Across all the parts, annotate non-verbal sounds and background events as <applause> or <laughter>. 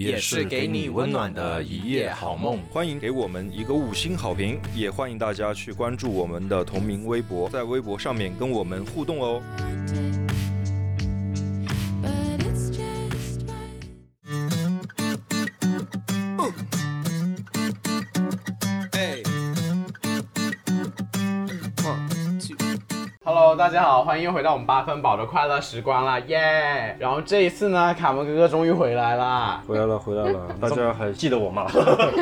也是给你温暖的一夜好梦。欢迎给我们一个五星好评，也欢迎大家去关注我们的同名微博，在微博上面跟我们互动哦。大家好，欢迎又回到我们八分饱的快乐时光啦，耶！然后这一次呢，卡门哥哥终于回来啦。回来了，回来了，大家还记得我吗？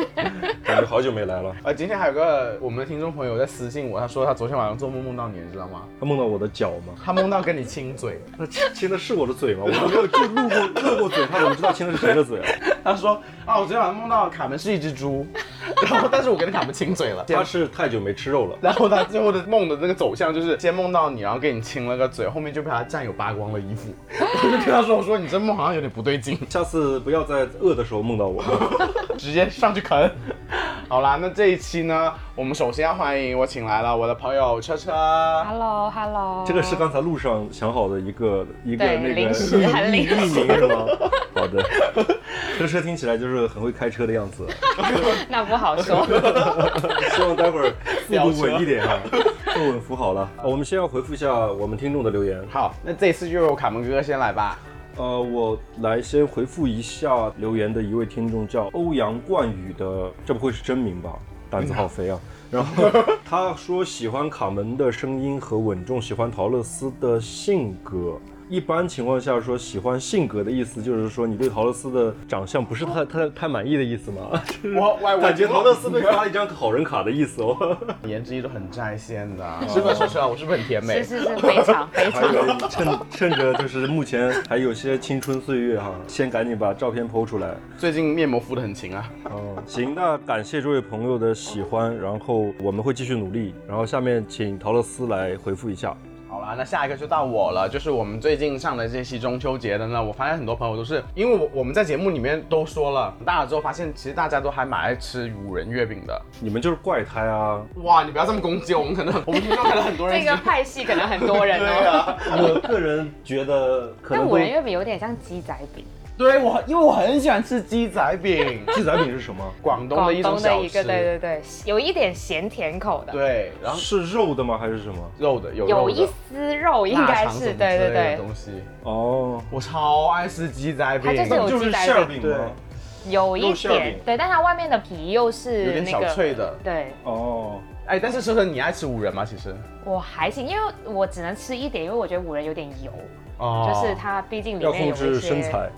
<laughs> 感觉好久没来了。<laughs> 呃，今天还有个我们的听众朋友在私信我，他说他昨天晚上做梦梦到你，你知道吗？他梦到我的脚吗？他梦到跟你亲嘴，那 <laughs> 亲亲的是我的嘴吗？我都没有就路过路过嘴，他怎么知道亲的是谁的嘴啊？他说啊，我昨天晚上梦到卡门是一只猪，然后但是我跟卡门亲嘴了，他是太久没吃肉了。然后他最后的梦的那个走向就是先梦到你，然后给你亲了个嘴，后面就被他战友扒光了衣服。<laughs> 我就跟他说：“我说你这梦好像有点不对劲，下次不要在饿的时候梦到我。<laughs> 直接上去啃。”好啦，那这一期呢，我们首先要欢迎我请来了我的朋友车车。Hello，Hello，这个是刚才路上想好的一个一个那个临时很是吗？好的，车车听起来就是很会开车的样子，<laughs> 那不好说。<laughs> 希望待会儿速度稳一点啊，<laughs> 坐稳扶好了。我们先要回复一下我们听众的留言。好，那这次就由卡门哥哥先来吧。呃，我来先回复一下留言的一位听众，叫欧阳冠宇的，这不会是真名吧？胆子好肥啊！然后 <laughs> 他说喜欢卡门的声音和稳重，喜欢陶乐斯的性格。一般情况下说喜欢性格的意思，就是说你对陶乐斯的长相不是太太太满意的意思吗？<laughs> 我我感觉陶乐斯被发了一张好人卡的意思哦。<laughs> 颜值一直很在线的，<laughs> 是不是车车？我是不是很甜美是？是是，非常非常。趁趁着就是目前还有些青春岁月哈，先赶紧把照片剖出来。最近面膜敷的很勤啊。哦，行，那感谢这位朋友的喜欢，然后我们会继续努力。然后下面请陶乐斯来回复一下。那下一个就到我了，就是我们最近上的这期中秋节的呢，我发现很多朋友都是因为我我们在节目里面都说了，大了之后发现其实大家都还蛮爱吃五仁月饼的。你们就是怪胎啊！哇，你不要这么攻击我们，可能 <laughs> 我们听众可能很多人这个派系可能很多人对哦。啊，我个人觉得可但五仁月饼有点像鸡仔饼，对我因为我很喜欢吃鸡仔饼，<laughs> 鸡仔饼是什么？广东的一种广东的小吃，一个，对对对，有一点咸甜口的，对，然后是肉的吗？还是什么？肉的有有一丝肉应该是，对对对，东西，哦，我超爱吃鸡仔饼，它就是有就是鸡仔馅儿饼饼吗？有一点，对，但它外面的皮又是有点小，脆的。对。哦，哎，但是说说你爱吃五仁吗？其实，我还行，因为我只能吃一点，因为我觉得五仁有点油，哦。就是它毕竟里要控制面有一些身材。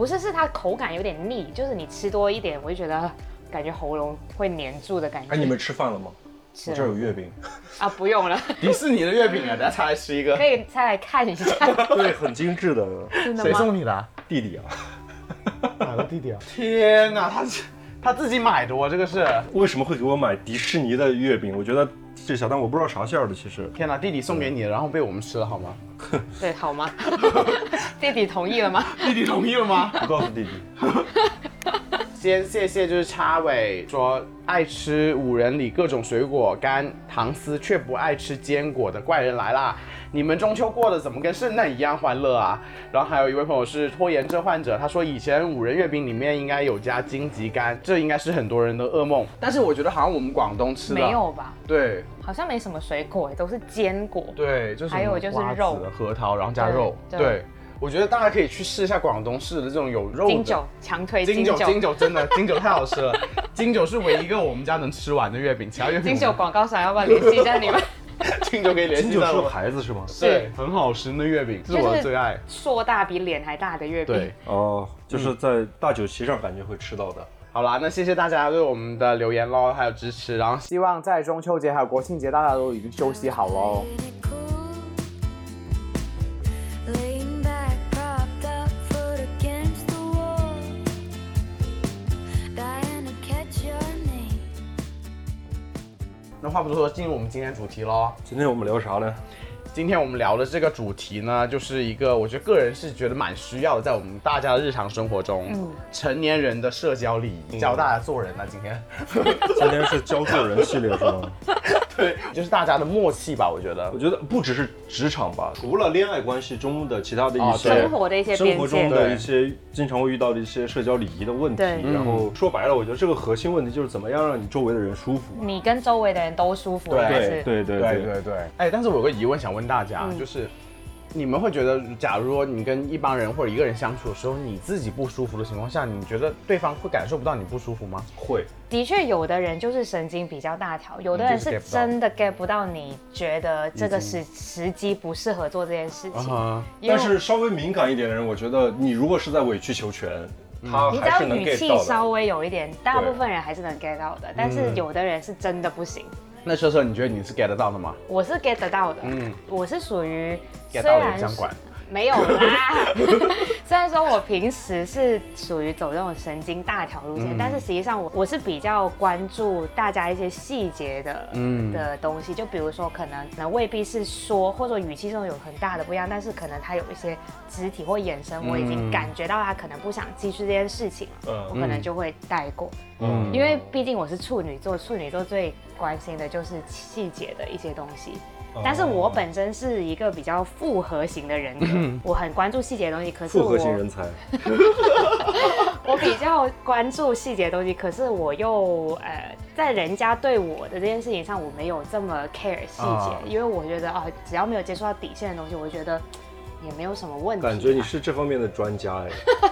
不是，是它口感有点腻，就是你吃多一点，我就觉得感觉喉咙会黏住的感觉。哎，你们吃饭了吗？吃我这儿有月饼。啊？不用了，迪士尼的月饼啊，等下才来吃一个可。以再来看一下。<laughs> 对，很精致的。的吗？送你的啊？弟弟啊，哪个弟弟啊？天哪，他是他自己买的哦，这个是。为什么会给我买迪士尼的月饼？我觉得这小蛋我不知道啥馅儿的，其实。天哪，弟弟送给你的，然后被我们吃了，好吗？<laughs> 对，好吗？<laughs> 弟弟同意了吗？弟弟同意了吗？不告诉弟弟。<laughs> 先谢谢，就是叉尾说爱吃五仁里各种水果干糖丝，却不爱吃坚果的怪人来啦！你们中秋过得怎么跟圣诞一样欢乐啊？然后还有一位朋友是拖延症患者，他说以前五仁月饼里面应该有加荆棘干，这应该是很多人的噩梦。但是我觉得好像我们广东吃的没，有吧？对好像没什么水果，都是坚果。对，就是还有就是肉核桃，然后加肉，对对。我觉得大家可以去试一下广东式的这种有肉的金酒，强推金酒，金酒真的，<laughs> 金酒太好吃了。金酒是唯一一个我们家能吃完的月饼，其他月饼金酒广告商要不要联系一下你们？<laughs> 金酒可以联金酒是个系到我。牌子是吗？对，很好吃的月饼，这是我的最爱。硕大比脸还大的月饼。对，哦，就是在大酒席上感觉会吃到的。好啦，那谢谢大家对我们的留言喽，还有支持，然后希望在中秋节还有国庆节大家都已经休息好喽。那话不多说，进入我们今天主题喽。今天我们聊啥呢？今天我们聊的这个主题呢，就是一个我觉得个人是觉得蛮需要的，在我们大家的日常生活中，嗯成年人的社交礼仪，教大家做人呢、今天，<laughs> 今天是教做人系列是吗？对，<laughs> 就是大家的默契吧，我觉得我。觉得不只是职场吧，除了恋爱关系中的其他的一些哦生活的一些生活中。的一些经常会遇到的一些社交礼仪的问题，对然后说白了，我觉得这个核心问题就是怎么样让你周围的人舒服。你跟周围的人都舒服，对对对对对对，哎，但是我有个疑问想问大家，嗯就是你们会觉得，假如说你跟一帮人或者一个人相处的时候，你自己不舒服的情况下，你觉得对方会感受不到你不舒服吗？会，的确，有的人就是神经比较大条，有的人是真的 get 不到你觉得这个时时机不适合做这件事情。但是稍微敏感一点的人，我觉得你如果是在委曲求全，他你只还是能要语气稍。微有一点，大部分人还是能 get 到的，但是有的人是真的不行。那车车，你觉得你是 get 得到的吗？我是 get 得到的，嗯我是属于 get 到了也虽然是不想管。没有啦，<laughs> 虽然说我平时是属于走这种神经大条路线，嗯。但是实际上我我是比较关注大家一些细节的、嗯。的东西，就比如说可能可能未必是说或者说语气中有很大的不一样，但是可能他有一些肢体或眼神，我已经嗯感觉到他可能不想继续这件事情了，我嗯可能就会带过。嗯，因为毕竟我是处女座，处女座最关心的就是细节的一些东西。哦但是我本身是一个比较复合型的人格，我很关注细节的东西。可是我复合型人才，<laughs> 我比较关注细节的东西，可是我又呃，在人家对我的这件事情上，我没有这么 care 细节，啊因为我觉得啊，只要没有接触到底线的东西，我觉得也没有什么问题啊。感觉你是这方面的专家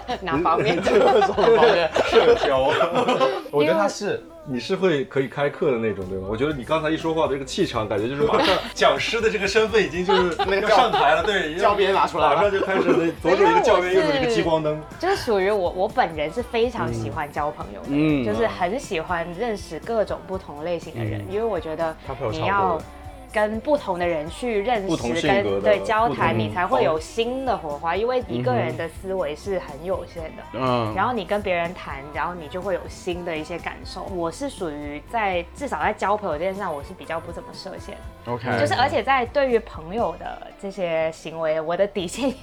哎，<laughs> 哪方面？什么方面？社交，<laughs> 我觉得他是，你是会可以开课的那种对吗？我觉得你刚才一说话的这个气场，感觉就是马上 <laughs> 讲师的这个身份已经就是 <laughs> 那个要上台了，对，教鞭拿出来了。马上就开始那左手一个教鞭，右手一个激光灯，就是属于我，我本人是非常喜欢交朋友的，嗯。就是很喜欢认识各种不同类型的人，因为我觉得他朋友超多你要的跟不同的人去认识，跟对交谈，你才会有新的火花。因为一个人的思维是很有限的，嗯，然后你跟别人谈，然后你就会有新的一些感受。我是属于在至少在交朋友这件事上，我是比较不怎么设限，OK，就是而且在对于朋友的这些行为，我的底线也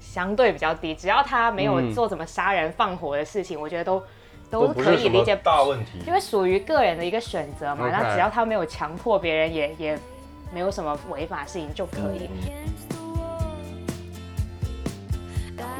相对比较低，只要他没有嗯做什么杀人放火的事情，我觉得都都可以理解。大问题。因为属于个人的一个选择嘛，OK 那只要他没有强迫别人也，也没有什么违法事情就可以。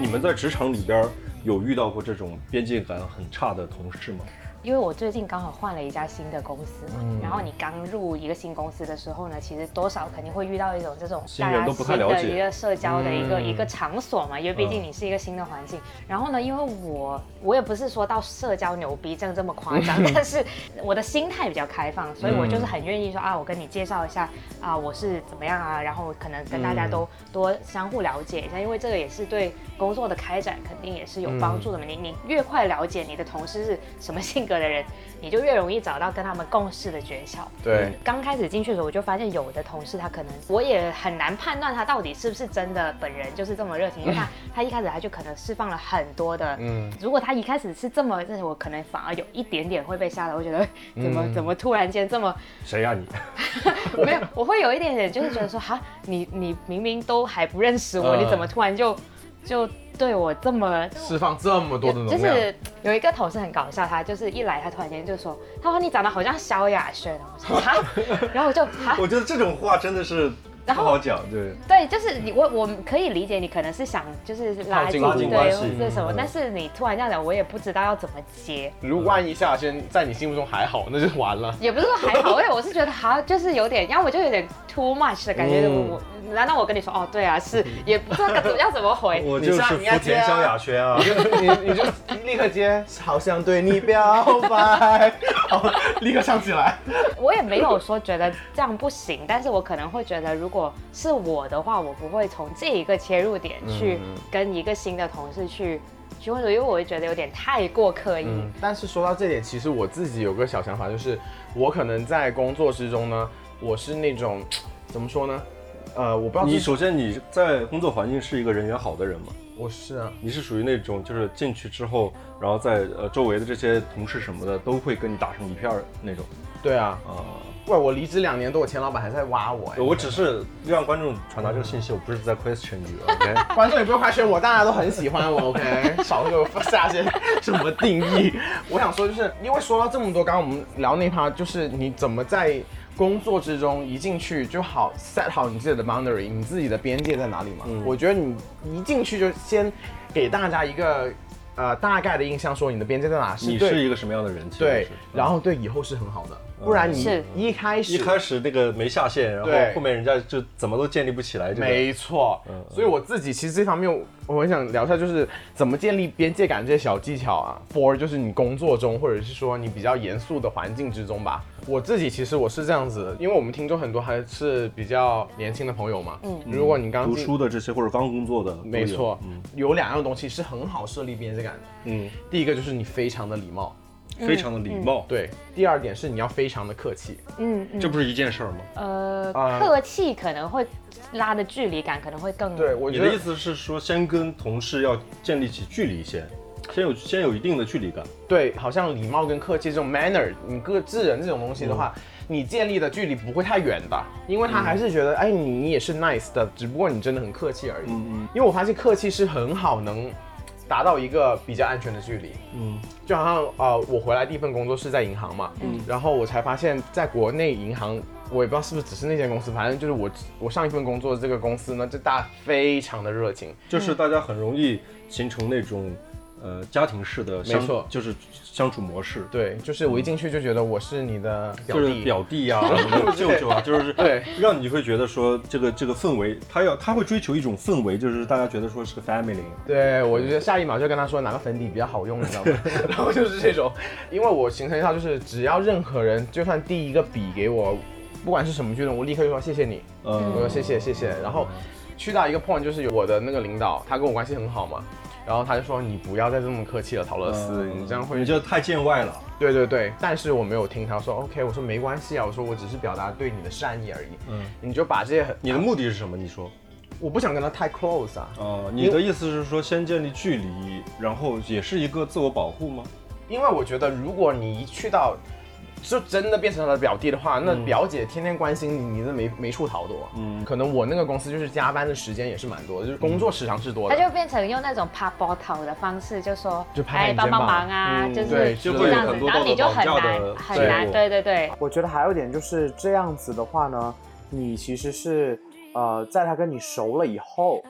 你们在职场里边有遇到过这种边界感很差的同事吗？因为我最近刚好换了一家新的公司嘛，嗯。然后你刚入一个新公司的时候呢，其实多少肯定会遇到一种这种新人都不太了解。大家新的一个社交的一个、嗯。一个场所嘛，因为毕竟你是一个新的环境。然后呢，因为我我也不是说到社交牛逼症这么夸张，<laughs> 但是我的心态比较开放，所以我就是很愿意说啊，我跟你介绍一下啊，我是怎么样啊，然后可能跟大家都多相互了解一下，因为这个也是对工作的开展肯定也是有帮助的嘛。你你越快了解你的同事是什么性格的人，你就越容易找到跟他们共事的诀窍。对，刚开始进去的时候，我就发现有的同事他可能我也很难判断他到底是不是真的本人就是这么热情，因为他 <laughs> 他一开始他就可能释放了很多的，嗯如果他一开始是这么，这我可能反而有一点点会被吓到，我觉得怎么、怎么突然间这么谁啊、你？<laughs> 没有，我会有一点点就是觉得说哈，你你明明都还不认识我，嗯你怎么突然就就对我这么释放这么多的能量，就是有一个同事很搞笑，他就是一来，他突然间就说：“他说你长得好像萧亚轩哦。”我说：“哈。”然后我就哈，<laughs> 我觉得这种话真的是不然后好讲，对。对，就是你我我可以理解你可能是想就是拉近拉近对关系或者什么，嗯但是你突然这样讲，我也不知道要怎么接。如果万一下轩在你心目中还好，那就完了。<laughs> 也不是说还好，因为我是觉得好像就是有点，要么就有点 too much 的感觉。嗯我难道我跟你说哦，对啊，是，也不知道该要怎么回。<laughs> 我就是福田萧亚轩啊，你 <laughs> 你就立刻接，好想对你表白，好，立刻唱起来。我也没有说觉得这样不行，但是我可能会觉得，如果是我的话，我不会从这一个切入点去跟一个新的同事去去问，因为我会觉得有点太过刻意。嗯，但是说到这点，其实我自己有个小想法，就是我可能在工作之中呢，我是那种怎么说呢？呃，我不知道你首先你在工作环境是一个人缘好的人吗？我是啊，你是属于那种就是进去之后，然后在呃周围的这些同事什么的都会跟你打成一片儿那种对啊，啊、喂，我离职两年多，我前老板还在挖我哎。我只是让观众传达这个信息，我不是在 question you。OK，<laughs> 观众也不用夸选我，大家都很喜欢我，OK，<laughs> 少给我下些什么定义。我想说，就是因为说到这么多，刚刚我们聊那趴，就是你怎么在工作之中一进去就好 set 好你自己的 boundary，你自己的边界在哪里嘛？我觉得你一进去就先给大家一个呃大概的印象，说你的边界在哪，你是一个什么样的人？对是，然后对以后是很好的，不然你是一开始一开始那个没下线，然后后面人家就怎么都建立不起来这个。没错，所以我自己其实这方面我很想聊一下，就是怎么建立边界感这些小技巧啊。For 就是你工作中，或者是说你比较严肃的环境之中吧。我自己其实我是这样子，因为我们听众很多还是比较年轻的朋友嘛。嗯，如果你刚读书的这些或者刚工作的，没错，嗯有两样东西是很好设立边界感的。嗯，第一个就是你非常的礼貌，非常的礼貌，对。第二点是你要非常的客气。嗯嗯，这不是一件事儿吗？呃啊客气可能会拉的距离感可能会更对，我觉得你的意思是说，先跟同事要建立起距离先，先有先有一定的距离感。对，好像礼貌跟客气这种 manner，你个智人这种东西的话，你建立的距离不会太远的，因为他还是觉得，哎，你你也是 nice 的，只不过你真的很客气而已。嗯嗯因为我发现客气是很好能达到一个比较安全的距离。嗯，就好像呃，我回来第一份工作是在银行嘛，嗯，然后我才发现，在国内银行，我也不知道是不是只是那间公司，反正就是我我上一份工作的这个公司呢，就大家非常的热情，就是大家很容易形成那种呃家庭式的相没错就是相处模式。对，就是我一进去就觉得我是你的表就是弟，表弟呀、<laughs> 什么的舅舅啊，就是对，让你会觉得说这个这个氛围，他要他会追求一种氛围，就是大家觉得说是个 family。对，我就觉得下一秒就跟他说哪个粉底比较好用，你知道吗？<laughs> <laughs> 然后就是这种，因为我形成一套就是，只要任何人就算递一个笔给我，不管是什么举动，我立刻就说谢谢你，嗯我嗯说谢谢谢谢。然后去到一个 point 就是有我的那个领导，他跟我关系很好嘛，然后他就说你不要再这么客气了，陶乐斯，你这样会你就太见外了。对对对，但是我没有听他说 OK，我说没关系啊，我说我只是表达对你的善意而已，嗯，你就把这些很，你的目的是什么？你说？我不想跟他太 close 啊，哦、你的意思是说先建立距离，然后也是一个自我保护吗？因为我觉得，如果你一去到，就真的变成他的表弟的话，那表姐天天关心你，你都没没处逃的。嗯，可能我那个公司就是加班的时间也是蛮多的，就是工作时长是多的。他就变成用那种爬波头的方式，就说就拍帮帮忙啊，嗯就是对就就会有这样子，很多然后你就很难很难，对对对，我觉得还有一点就是这样子的话呢，你其实是呃，在他跟你熟了以后，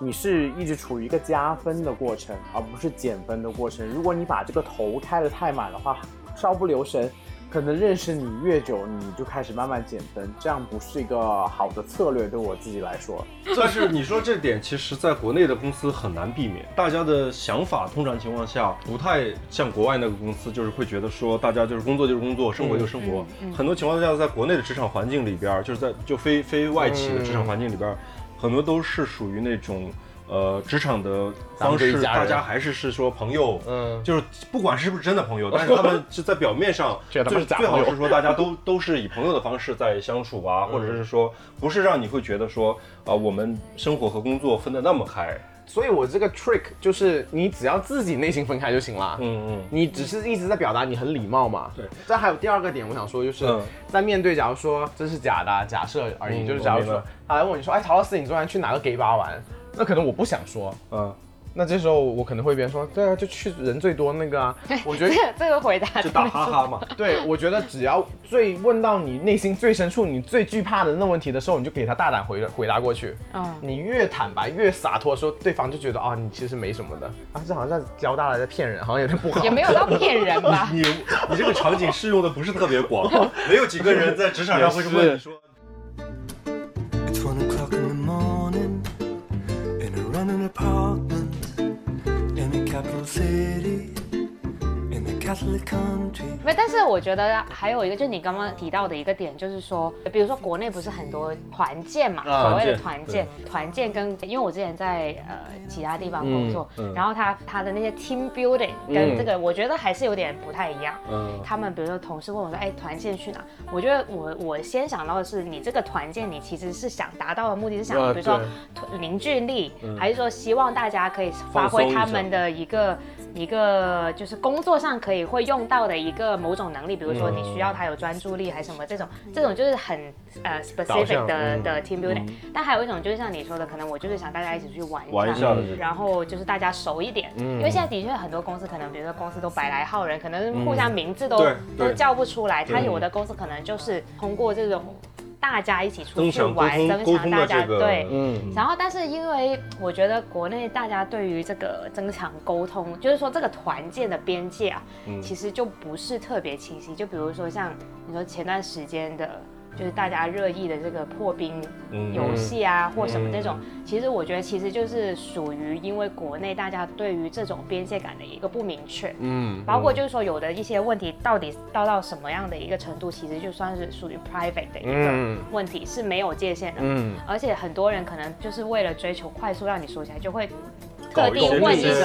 你是一直处于一个加分的过程，而不是减分的过程。如果你把这个头开得太满的话，稍不留神，可能认识你越久，你就开始慢慢减分，这样不是一个好的策略，对我自己来说。<laughs> 但是你说这点，其实在国内的公司很难避免。大家的想法通常情况下不太像国外那个公司，就是会觉得说大家就是工作就是工作，生活就是生活。很多情况下，在国内的职场环境里边儿，就是在就非非外企的职场环境里边儿，很多都是属于那种。呃，职场的方式，咱们这一家大家还是是说朋友，嗯就是不管是不是真的朋友，但是 <laughs> 他们是在表面上，<laughs> 就是最好是说大家都 <laughs> 都是以朋友的方式在相处啊，或者是说不是让你会觉得说啊、我们生活和工作分得那么开，所以我这个 trick 就是你只要自己内心分开就行了。嗯嗯，你只是一直在表达你很礼貌嘛？对。这还有第二个点，我想说就是，嗯在面对假如说这是假的啊、假设而已，嗯就是假如说他来问你说，哎，陶老师，你昨天去哪个 gay 吧玩？那可能我不想说，嗯，那这时候我可能会边说，对啊，就去人最多那个啊。我觉得这个这个回答就打哈哈嘛，对，我觉得只要最问到你内心最深处、你最惧怕的那问题的时候，你就给他大胆回回答过去。嗯你越坦白、越洒脱的时候，对方就觉得啊，你其实没什么的啊，这好像在交大了，在骗人，好像有点不好。也没有到骗人吧？你你这个场景适用的不是特别广，<laughs> 没有几个人在职场上会这么说，apartment in the capital city 没，但是我觉得还有一个，就是你刚刚提到的一个点，就是说，比如说国内不是很多团建嘛，啊所谓的团团建，团建跟因为我之前在呃其他地方工作，嗯嗯。然后他他的那些 team building 跟这个，我觉得还是有点不太一样。嗯。他们比如说同事问我说，哎，团建去哪？我觉得我我先想到的是，你这个团建，你其实是想达到的目的是想，呃比如说凝聚力，还是说希望大家可以发挥他们的一个一个就是工作上可以会用到的一个某种能力，比如说你需要他有专注力还是什么这种，这种就是很呃 specific 的嗯。的 team building。但还有一种就是像你说的，可能我就是想大家一起去玩玩一下然后就是大家熟一点，因为现在的确很多公司可能，比如说公司都百来号人，可能互相名字都、都叫不出来。他有的公司可能就是通过这种大家一起出去玩，增强大家这个对。嗯，然后，但是因为我觉得国内大家对于这个增强沟通，就是说这个团建的边界啊，嗯其实就不是特别清晰。就比如说像你说前段时间的，就是大家热议的这个破冰嗯游戏啊，或什么这种，其实我觉得其实就是属于因为国内大家对于这种边界感的一个不明确。嗯，包括就是说有的一些问题到底到到什么样的一个程度，其实就算是属于 private 的一嗯个问题，是没有界限的。嗯，而且很多人可能就是为了追求快速让你说起来，就会特地问一些，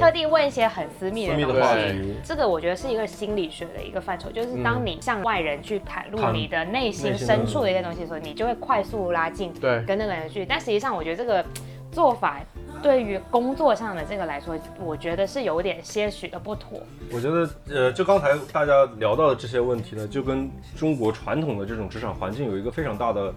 特地问一些很私密的。话题，这个我觉得是一个心理学的一个范畴，就是当你向外人去袒露你的内心深处的一些东西的时候，你就会快速拉近对跟那个人去。但实际上，我觉得这个做法对于工作上的这个来说，我觉得是有点些许的不妥。我觉得，呃，就刚才大家聊到的这些问题呢，就跟中国传统的这种职场环境有一个非常大的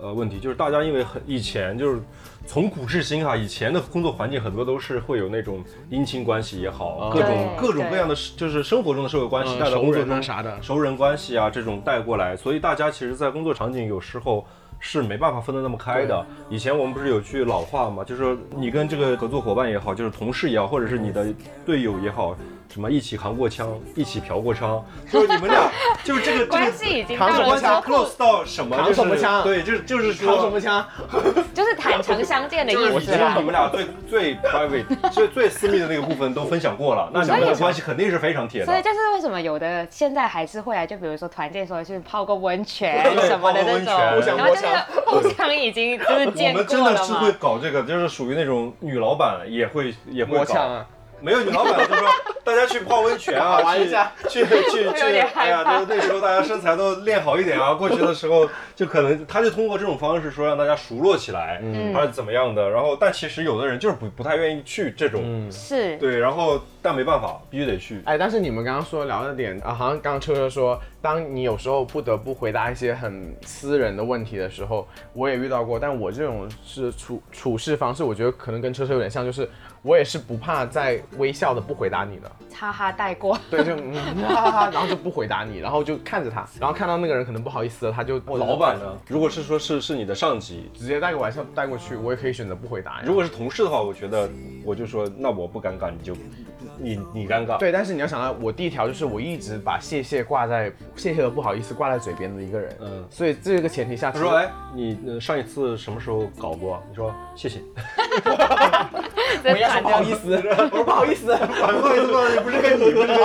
呃问题，就是大家因为很以前就是从古至今哈、以前的工作环境很多都是会有那种姻亲关系也好，各种各种各样的就是生活中的社会关系嗯带到工作中啥的熟人关系啊这种带过来，所以大家其实，在工作场景有时候。是没办法分得那么开的。以前我们不是有句老话嘛，就是说你跟这个合作伙伴也好，就是同事也好，或者是你的队友也好，什么一起扛过枪，一起嫖过娼，就是你们俩 <laughs> 就是这个这关系已经到扛什么了枪说 close 到什么？扛就是什么枪对，就是就是扛什么枪？<laughs> 就是坦诚相见的就是已经意思啦你。们俩最最 private、<laughs> 最最私密的那个部分都分享过了，那你们的关系肯定是非常铁的。所以就是为什么有的现在还是会啊，就比如说团建时候去泡个温泉什么的泡个这种，温泉然后就是互相已经就是我见们真的是会。搞这个，就是属于那种女老板也会也会搞。没有女老板，就是说大家去泡温泉啊，<laughs> 去玩一下去去 <laughs> 有去，哎呀，那那时候大家身材都练好一点啊，过去的时候就可能他就通过这种方式说让大家熟络起来，嗯还是怎么样的。然后，但其实有的人就是不不太愿意去这种，嗯是，对，然后但没办法，必须得去。哎，但是你们刚刚说聊的点啊，好像刚刚车车说，当你有时候不得不回答一些很私人的问题的时候，我也遇到过。但我这种是处处事方式，我觉得可能跟车车有点像，就是我也是不怕再微笑的不回答你的。哈哈带过。<laughs> 对，就嗯哈哈哈，然后就不回答你，然后就看着他，然后看到那个人可能不好意思了，他就老板呢？如果是说是是你的上级，直接带个玩笑带过去，我也可以选择不回答呀。如果是同事的话，我觉得我就说那我不尴尬，你就你你尴尬。对，但是你要想到，我第一条就是我一直把谢谢挂在谢谢和不好意思挂在嘴边的一个人，嗯所以这个前提下，他说：“哎，你呃上一次什么时候搞过？”你说：“谢谢。这我应该说不好意思，我说不好意思，不好意思，不好意思，不是跟你，不是跟你。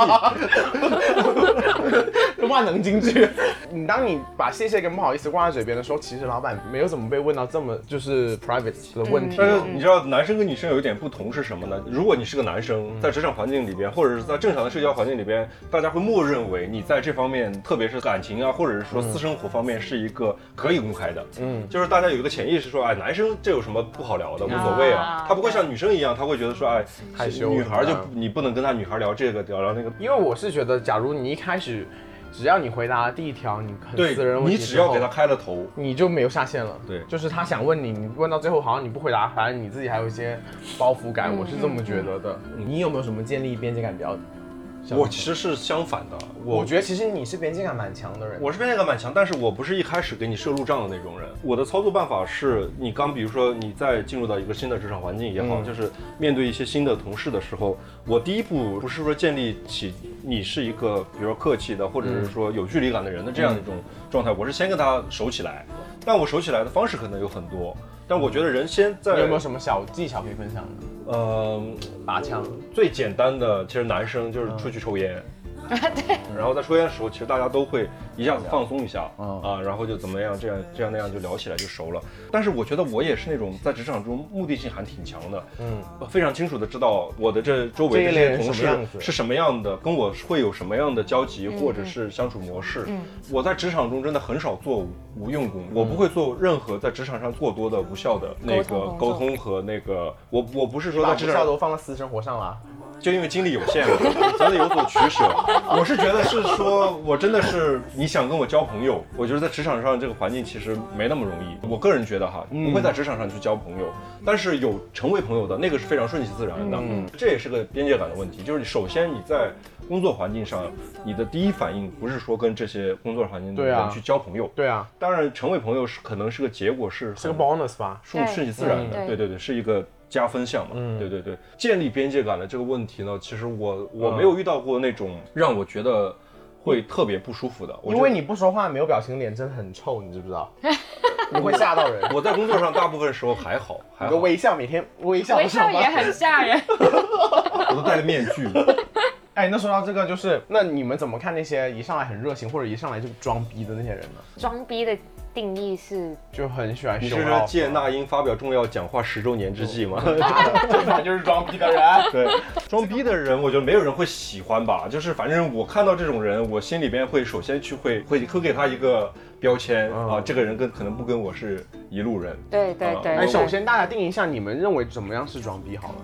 <laughs> 万能金句。你当你把谢谢跟不好意思挂在嘴边的时候，其实老板没有怎么被问到这么就是 private 的问题。但是你知道，男生跟女生有一点不同是什么呢？如果你是个男生，在职场环境里边，或者是在正常的社交环境里边，大家会默认为你在这方面，特别是感情啊，或者是说私生活方面，是一个可以公开的。嗯，就是大家有一个潜意识说，哎，男生这有什么不好聊的，无所谓啊啊。他不会像女生一样，他会觉得说，哎，害羞女孩就你不能跟他女孩聊这个聊聊那个。因为我是觉得，假如你一开始只要你回答第一条你很私人问题你只要给他开了头，你就没有下限了。对就是他想问你，你问到最后好像你不回答，反正你自己还有一些包袱感，我是这么觉得的。你有没有什么建立边界感比较？我其实是相反的，我我觉得其实你是边界感蛮强的人。我是边界感蛮强，但是我不是一开始给你设路障的那种人。我的操作办法是，你刚比如说你在进入到一个新的职场环境也好，嗯就是面对一些新的同事的时候，我第一步不是说建立起你是一个比如说客气的，或者是说有距离感的人的这样一种状态，我是先跟他熟起来。但我熟起来的方式可能有很多，但我觉得人先在有没有什么小技巧可以分享的？呃拔枪，最简单的，其实男生就是出去抽烟。<laughs> 对，然后在抽烟的时候，其实大家都会一下子放松一下，嗯啊，然后就怎么样，这样这样那样就聊起来就熟了。但是我觉得我也是那种在职场中目的性还挺强的，嗯，非常清楚的知道我的这周这围这一类人什些同事是什么样的，跟我会有什么样的交集嗯或者是相处模式。嗯。我在职场中真的很少做无无用功，我不会做任何在职场上过多的无效的那个沟通和那个，我我不是说把在职场不孝都放到私生活上了。就因为精力有限嘛，<laughs> 总得有所取舍。我是觉得是说，我真的是你想跟我交朋友，我觉得在职场上这个环境其实没那么容易。我个人觉得哈，不会在职场上去交朋友，但是有成为朋友的那个是非常顺其自然的。嗯这也是个边界感的问题，就是首先你在工作环境上，你的第一反应不是说跟这些工作环境的人去交朋友，对啊，当然成为朋友是可能是个结果是是个 bonus 吧？顺顺其自然的，嗯对对对，是一个加分项嘛，嗯对对对。建立边界感的这个问题呢，其实我我没有遇到过那种让我觉得会特别不舒服的，因为你不说话没有表情脸真的很臭，你知不知道？<laughs> 你会吓到人。我在工作上大部分时候还好，还好，微笑，每天微笑微的上班。笑也很吓人。<laughs> 我都戴了面具。<laughs> 哎，那说到这个，就是那你们怎么看那些一上来很热情或者一上来就装逼的那些人呢？装逼的定义是就很喜欢你是借那英发表重要讲话十周年之际吗？他就是装逼的人。<laughs> 对，装逼的人，我觉得没有人会喜欢吧。就是反正我看到这种人，我心里边会首先去会会会给他一个标签、嗯啊，这个人跟可能不跟我是一路人。啊对对对。哎，对首先大家定义一下，你们认为怎么样是装逼好了？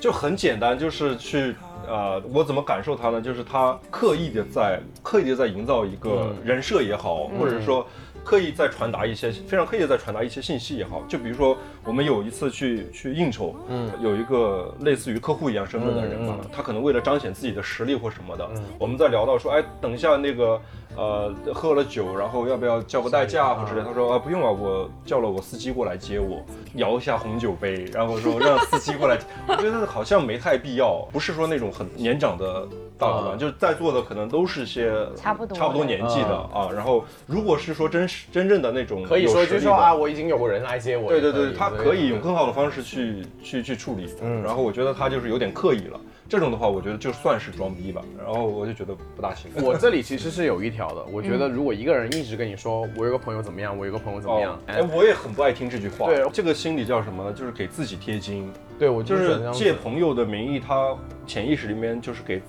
就很简单，就是去呃，我怎么感受他呢？就是他刻意的在刻意的在营造一个人设也好，或者说刻意在传达一些非常刻意的在传达一些信息也好。就比如说我们有一次去去应酬，嗯，有一个类似于客户一样身份的人吧，他可能为了彰显自己的实力或什么的，我们在聊到说，哎，等一下那个。呃，喝了酒，然后要不要叫个代驾或者之类？他说啊，不用啊，我叫了我司机过来接我，摇一下红酒杯，<laughs> 然后说让司机过来。我觉得好像没太必要，不是说那种很年长的大老板，就是在座的可能都是些差不多差不多年纪的啊。然后如果是说真实真正的那种可以说就说啊，我已经有个人来接我。对对对，他可以用更好的方式去去去处理。嗯然后我觉得他就是有点刻意了，这种的话，我觉得就算是装逼吧。然后我就觉得不大行。我这里其实是有一条的，我觉得如果一个人一直跟你说我有个朋友怎么样，我有个朋友怎么样哦，，哎，我也很不爱听这句话。对这个心理叫什么呢？就是给自己贴金，对我就就是借朋友的名义，他潜意识里面就是给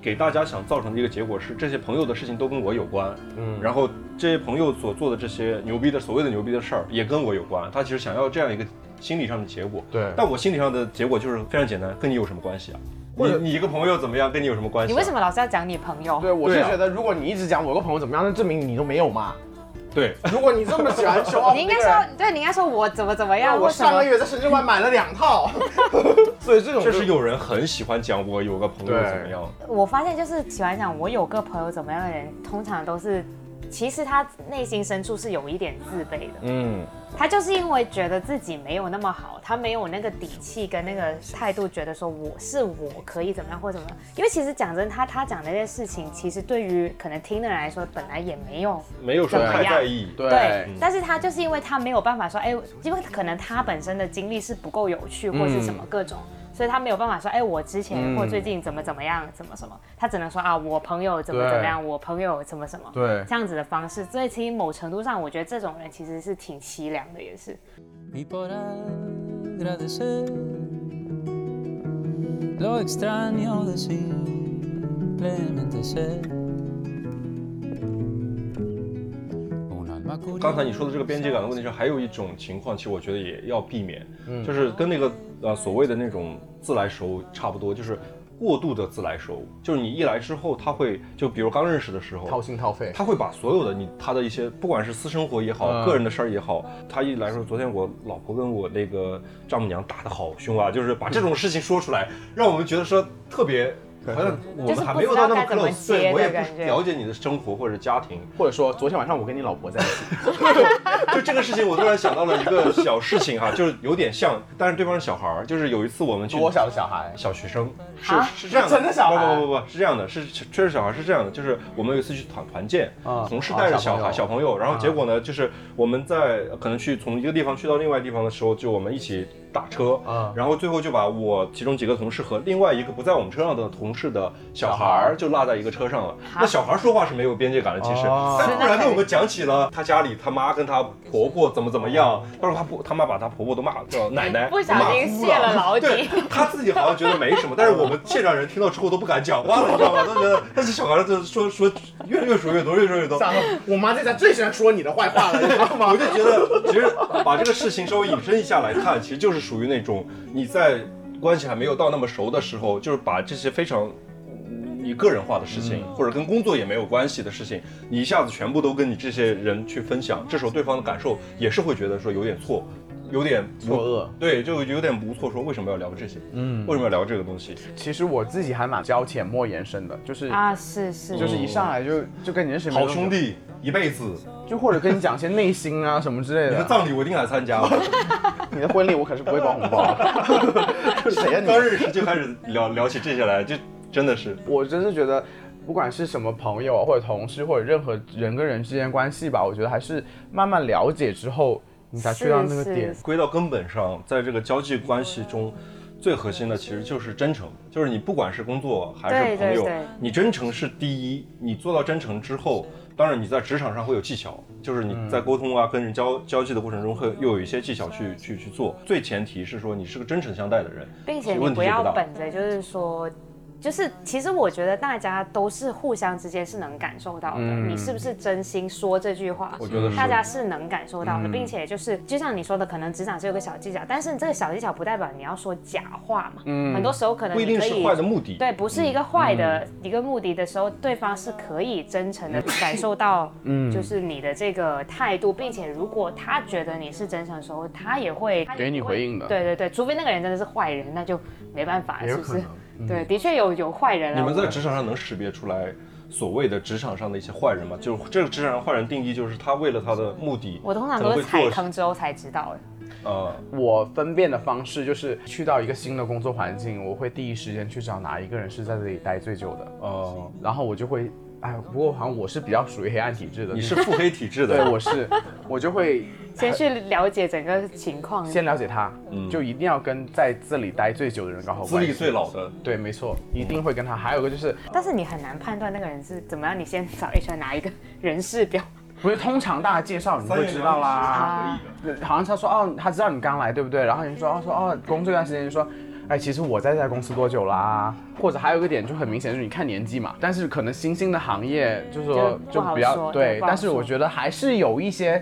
给大家想造成的一个结果是，这些朋友的事情都跟我有关，嗯然后这些朋友所做的这些牛逼的所谓的牛逼的事儿也跟我有关，他其实想要这样一个心理上的结果。对但我心理上的结果就是非常简单，跟你有什么关系啊？或者你你一个朋友怎么样，跟你有什么关系、啊？你为什么老是要讲你朋友？对，我是觉得如果你一直讲我个朋友怎么样，那证明你都没有嘛。对？如果你这么喜欢 off，你应该说，对，你应该说我怎么怎么样，我上个月在深圳湾买了两套，<laughs> 所以这种就这是有人很喜欢讲我有个朋友怎么样，我发现就是喜欢讲我有个朋友怎么样的人，通常都是，其实他内心深处是有一点自卑的。嗯，他就是因为觉得自己没有那么好，他没有那个底气跟那个态度，觉得说我是我可以怎么样或怎么样。因为其实讲真，他他讲那些事情，其实对于可能听的人来说，本来也没有没有说怎么在意。对对，但是他就是因为他没有办法说，哎，因为可能他本身的经历是不够有趣，或是什么各种，所以他没有办法说，哎，我之前嗯或最近怎么怎么样，怎么什么，他只能说啊，我朋友怎么怎么样，我朋友怎么什么，对这样子的方式。所以其实某程度上，我觉得这种人其实是挺凄凉的，也是。刚才你说的这个边界感的问题上，还有一种情况，其实我觉得也要避免，就是跟那个呃所谓的那种自来熟差不多，就是过度的自来熟，就是你一来之后，他会就比如刚认识的时候，掏心掏肺。他会把所有的你他的一些不管是私生活也好，嗯个人的事儿也好，他一来说，昨天我老婆跟我那个丈母娘打得好凶啊，就是把这种事情说出来，让我们觉得说特别。好像我们还没有到那么 close，接对我也不了解你的生活或者家庭，或者说昨天晚上我跟你老婆在一起，<laughs> 就这个事情，我突然想到了一个小事情哈，就是有点像，但是对方是小孩儿，就是有一次我们去多小的小孩？小学生，是啊是这样的，真的小孩不不不不是这样的，是是确实小孩是这样的，就是我们有一次去团团建，啊同事带着小孩啊小朋友小朋友，然后结果呢，就是我们在可能去从一个地方去到另外地方的时候，就我们一起打车，啊。然后最后就把我其中几个同事和另外一个不在我们车上的同事的小孩儿就落在一个车上了。那小孩儿说话是没有边界感的，其实，哦。他突然跟我们讲起了他家里他妈跟他婆婆怎么怎么样，他说他婆他妈把他婆婆都骂叫奶奶，不小骂心哭泄了老底。对他自己好像觉得没什么，但是我们现场人听到之后都不敢讲话了，你知道吗？都觉得但是小孩儿就说说越越说越多，越说越多。<laughs> 想我妈在家最喜欢说你的坏话了，你知道吗？我？就觉得，其实把这个事情稍微引申一下来看，其实就是属于那种你在关系还没有到那么熟的时候，就是把这些非常嗯你个人化的事情，或者跟工作也没有关系的事情，你一下子全部都跟你这些人去分享，这时候对方的感受也是会觉得说有点错，有点错愕，对，就有点不错，说为什么要聊这些？嗯，为什么要聊这个东西？其实我自己还蛮交浅莫言深的，就是啊，是是，就是一上来就就跟你认识好兄，弟一辈子，就或者跟你讲些内心啊什么之类的你的的。葬礼我一定来参加。<laughs> 你的婚礼我可是不会包红包的。<laughs> 谁呀你？刚认识就开始聊聊起这些来，就真的是我真是觉得，不管是什么朋友啊或者同事或者任何人跟人之间关系吧，我觉得还是慢慢了解之后，你才去到那个点。归到根本上，在这个交际关系中，最核心的其实就是真诚，就是你不管是工作还是朋友，对对对你真诚是第一。你做到真诚之后，当然你在职场上会有技巧，就是你在沟通啊、跟人交交际的过程中会又有一些技巧去去去做。最前提是说你是个真诚相待的人，并且你不要问题就大。本着就是说，就是其实我觉得大家都是互相之间是能感受到的，嗯。你是不是真心说这句话，我觉得是。大家是能感受到的，嗯。并且就是就像你说的，可能职场是有个小技巧，但是这个小技巧不代表你要说假话嘛，嗯。很多时候可能不一定是你可以坏的目的。对，不是一个坏的一个目的的时候，对方是可以真诚的 <laughs> 感受到，嗯就是你的这个态度，并且如果他觉得你是真诚的时候，他也会给你回应的。对对对，除非那个人真的是坏人，那就没办法，是不是对，的确有有坏人啊。你们在职场上能识别出来所谓的职场上的一些坏人吗？就是这个职场上坏人定义就是他为了他的目的，我通常可都是踩坑之后才知道的。呃，我分辨的方式就是去到一个新的工作环境，我会第一时间去找哪一个人是在这里待最久的，呃，然后我就会，哎，不过好像我是比较属于黑暗体质的，你是腹黑体质的，对，我是，我就会 <laughs> 先去了解整个情况，先了解他，嗯就一定要跟在这里待最久的人搞好关系资历。最老的，对，没错，一定会跟他。还有一个就是，但是你很难判断那个人是怎么样。你先找 HR 拿一个人事表，<laughs> 不是通常大家介绍你会知道啦。啊好像他说哦，他知道你刚来，对不对？然后你就说哦说哦，工作一段时间就说。哎，其实我在这家公司多久啦、或者还有一个点就很明显，就是你看年纪嘛。但是可能新兴的行业，就是说就比较说对但是我觉得还是有一些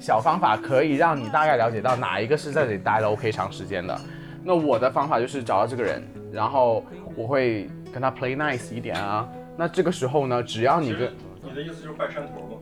小方法可以让你大概了解到哪一个是在这里待了 OK 长时间的。那我的方法就是找到这个人，然后我会跟他 play nice 一点啊。那这个时候呢，只要你跟你的意思就是拜山头吗？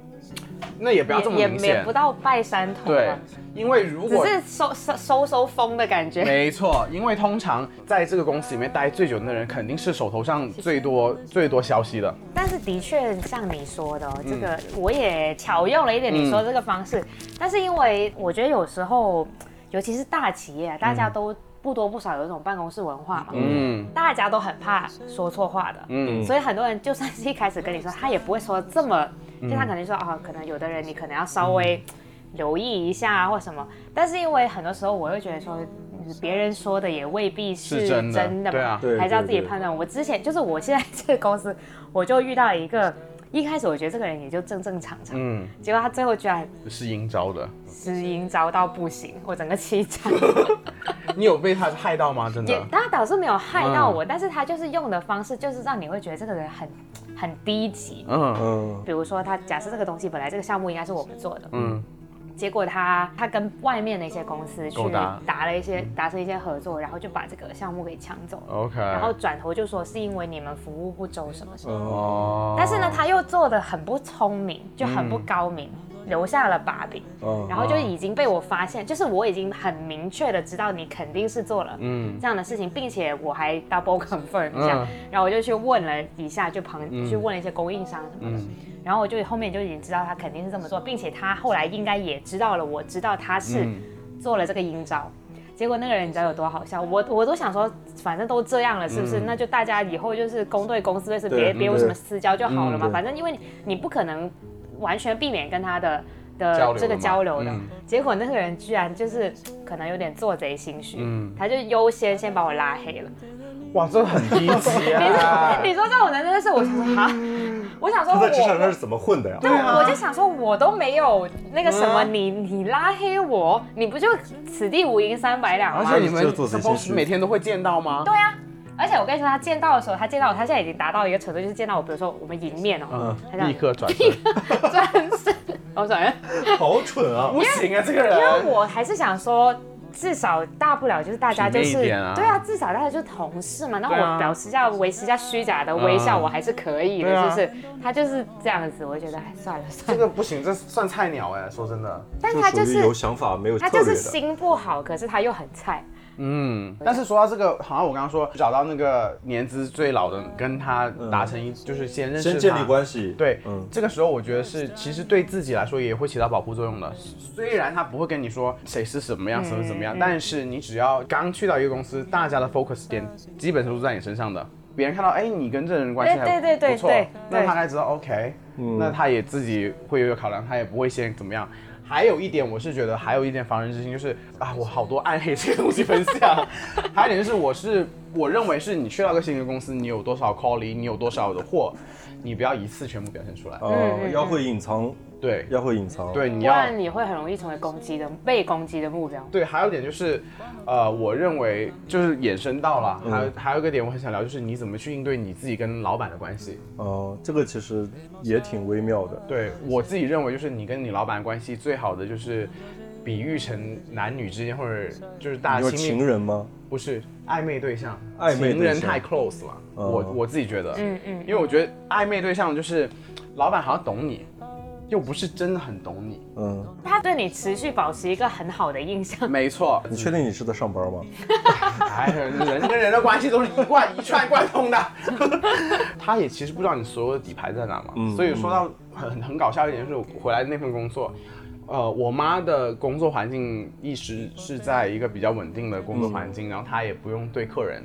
那也不要这么也明显也不，到拜山头对，，因为如果只是收收收收风的感觉。没错，因为通常在这个公司里面待最久的人，肯定是手头上最多最多消息的。但是的确像你说的、这个我也巧用了一点你说的这个方式，但是因为我觉得有时候，尤其是大企业啊，大家都不多不少有一种办公室文化嘛，嗯。大家都很怕说错话的，嗯。所以很多人就算是一开始跟你说，他也不会说这么，就他可能说啊，可能有的人你可能要稍微留意一下啊或什么，但是因为很多时候我会觉得说。别人说的也未必是是真的真的嘛，对啊还是要自己判断。我之前就是我现在这个公司，我就遇到一个，一开始我觉得这个人也就正正常常，嗯，结果他最后居然是阴招的。是阴招到不行，我整个气炸。<laughs> 你有被他害到吗？真也的？他倒是没有害到我，但是他就是用的方式，就是让你会觉得这个人很很低级。嗯嗯，比如说，他假设这个东西本来这个项目应该是我们做的，嗯结果他他跟外面的一些公司去达了一些达成一些合作，然后就把这个项目给抢走了。，OK。然后转头就说是因为你们服务不周什么什么，哦，但是呢，他又做的很不聪明，就很不高明，留下了把柄，嗯。然后就已经被我发现，就是我已经很明确的知道你肯定是做了嗯。这样的事情，并且我还 double confirm 一下，嗯然后我就去问了一下，就旁、嗯。去问了一些供应商什么的，嗯。然后我就后面就已经知道他肯定是这么做，并且他后来应该也知道了，我知道他是嗯。做了这个阴招。结果那个人你知道有多好笑？我我都想说，反正都这样了，是不是？嗯。那就大家以后就是公对公，私对私，别嗯别有什么私交就好了嘛。嗯反正因为你你不可能完全避免跟他的的这个交流的。嗯结果那个人居然就是可能有点做贼心虚，嗯他就优先先把我拉黑了。哇，这很低级啊！<laughs> 你说这种人真的是，我想说哈，我想说他在职场上是怎么混的呀？对，我就想说，我都没有那个什么，嗯你你拉黑我，你不就此地无银三百两吗？而且你们每天都会见到吗？对啊，而且我跟你说，他见到的时候，他见到我，他现在已经达到一个程度，就是见到我，比如说我们迎面哦，嗯他立刻转身，转身，我转身，好蠢啊！不行啊，这个人因为。我还是想说。至少大不了就是大家就是对啊，至少大家就是同事嘛。那我表示一下维持一下虚假的微笑，嗯我还是可以的，对啊是？他就是这样子，我就觉得哎算了算了。这个不行，这算菜鸟哎，说真的。但他就是有想法没有他就是。心不好，可是他又很菜。嗯，但是说到这个，好像我刚刚说找到那个年资最老的，跟他达成一，就是先认识他，先建立关系，对，嗯。这个时候我觉得是，其实对自己来说也会起到保护作用的。虽然他不会跟你说谁是什么样，什么怎么样，但是你只要刚去到一个公司，大家的 focus 点基本上都是在你身上的。别人看到，哎，你跟这人关系还对对对不错对，对。那他该知道，OK，那他也自己会有一个考量，他也不会先怎么样。还有一点，我是觉得还有一点防人之心，就是啊，我好多暗黑这些东西分享。<laughs> 还有一点就是，我是我认为是你去到一个新的公司，你有多少 calling，你有多少的货，你不要一次全部表现出来。呃，要会隐藏，对要会隐藏，对，你要不然你会很容易成为攻击的被攻击的目标。对，还有一点就是，呃，我认为就是衍生到了，还有还有一个点我很想聊，就是你怎么去应对你自己跟老板的关系。呃，这个其实也挺微妙的。对我自己认为，就是你跟你老板关系最好的就是比喻成男女之间，或者就是大家亲密情人吗？不是暧昧对象，暧昧情人太 close 了，嗯我我自己觉得，嗯嗯因为我觉得暧昧对象就是老板好像懂你，又不是真的很懂你。嗯，他对你持续保持一个很好的印象。没错，你确定你是在上班吗？<laughs> 哎，人跟人的关系都是一贯一串贯通的。<laughs> 他也其实不知道你所有的底牌在哪嘛，嗯所以说到很很搞笑一点就是，我回来那份工作，呃，我妈的工作环境一直是在一个比较稳定的工作环嗯境，然后她也不用对客人。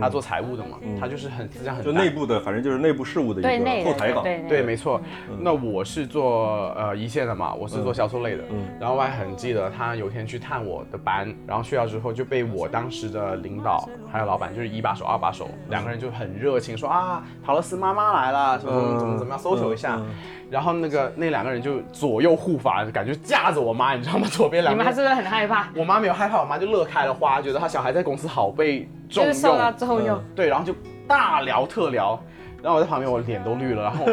她做财务的嘛，他就是很思想很就内部的，反正就是内部事务的一个后台岗。对对，没错。那我是做呃一线的嘛，我是做销售类的。嗯然后我还很记得他有天去探我的班，然后去到之后就被我当时的领导还有老板，就是一把手、二把手，两个人就很热情说啊，陶乐斯妈妈来了，什么什么怎么怎么样，搜求一下。嗯然后那个那两个人就左右护法，感觉架着我妈，你知道吗？<laughs> 左边两个人。你们还是不是很害怕？我妈没有害怕，我妈就乐开了花，觉得她小孩在公司好被重用，就是受到重用。对，然后就大聊特聊，然后我在旁边我脸都绿了，然后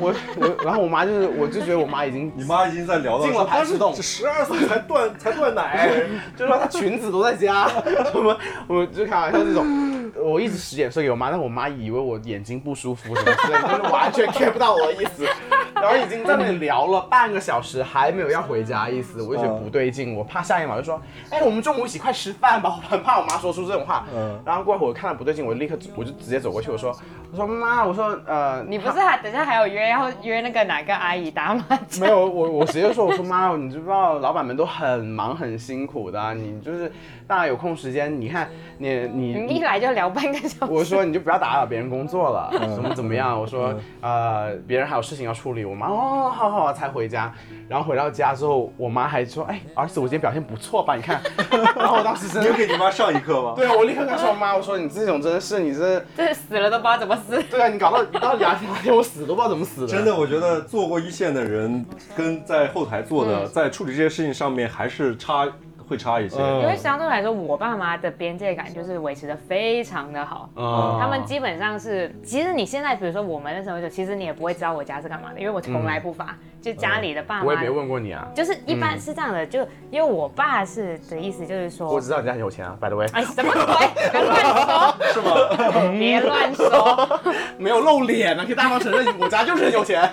我我然后我妈就是我就觉得我妈已经你妈已经在聊到进了说排斥洞这十二岁才断才断奶，<laughs> 就说她裙子都在家，<laughs> 什么我就开玩笑这种，我一直使眼色给我妈，但我妈以为我眼睛不舒服什么之类的，就是完全 get 不到我的意思。然后已经在那里聊了半个小时，还没有要回家意思，我就觉得不对劲，我怕下一秒就说，哎，我们中午一起快吃饭吧，我很怕我妈说出这种话。嗯然后过一会儿我看到不对劲，我立刻我就直接走过去，我说，我说妈，我说呃，你不是还等下还有约要约那个哪个阿姨打麻将？没有，我我直接说，我说妈，你知不知道老板们都很忙很辛苦的啊、你就是大家有空时间，你看你你你一来就聊半个小时。我说你就不要打扰别人工作了，怎么怎么样？我说呃，别人还有事情要处理，我妈哦，好好才回家。然后回到家之后，我妈还说，哎，儿子，我今天表现不错吧？你看。<laughs> 然后我当时真的，你有给你妈上一课吗？<laughs> 对我立刻跟她说，妈，我说你这种真的是你这，<laughs> 这死了都不知道怎么死。对啊，你搞到你到哪哪天我死都不知道怎么死的。真的，我觉得做过一线的人跟在后台做的，在处理这些事情上面还是差会差一些。嗯因为相对来说，我爸妈的边界感就是维持的非常的好。嗯他们基本上是，其实你现在比如说我们那时候就，其实你也不会知道我家是干嘛的，因为我从来不发，就家里的爸妈。我也没问过你啊。就是一般是这样的，就因为我爸是的意思就是说，我知道你家很有钱啊，by the way，哎什么鬼，别乱说，<laughs> 是吗？<laughs> 别乱说，<laughs> 没有露脸啊，可以大方承认我家就是很有钱。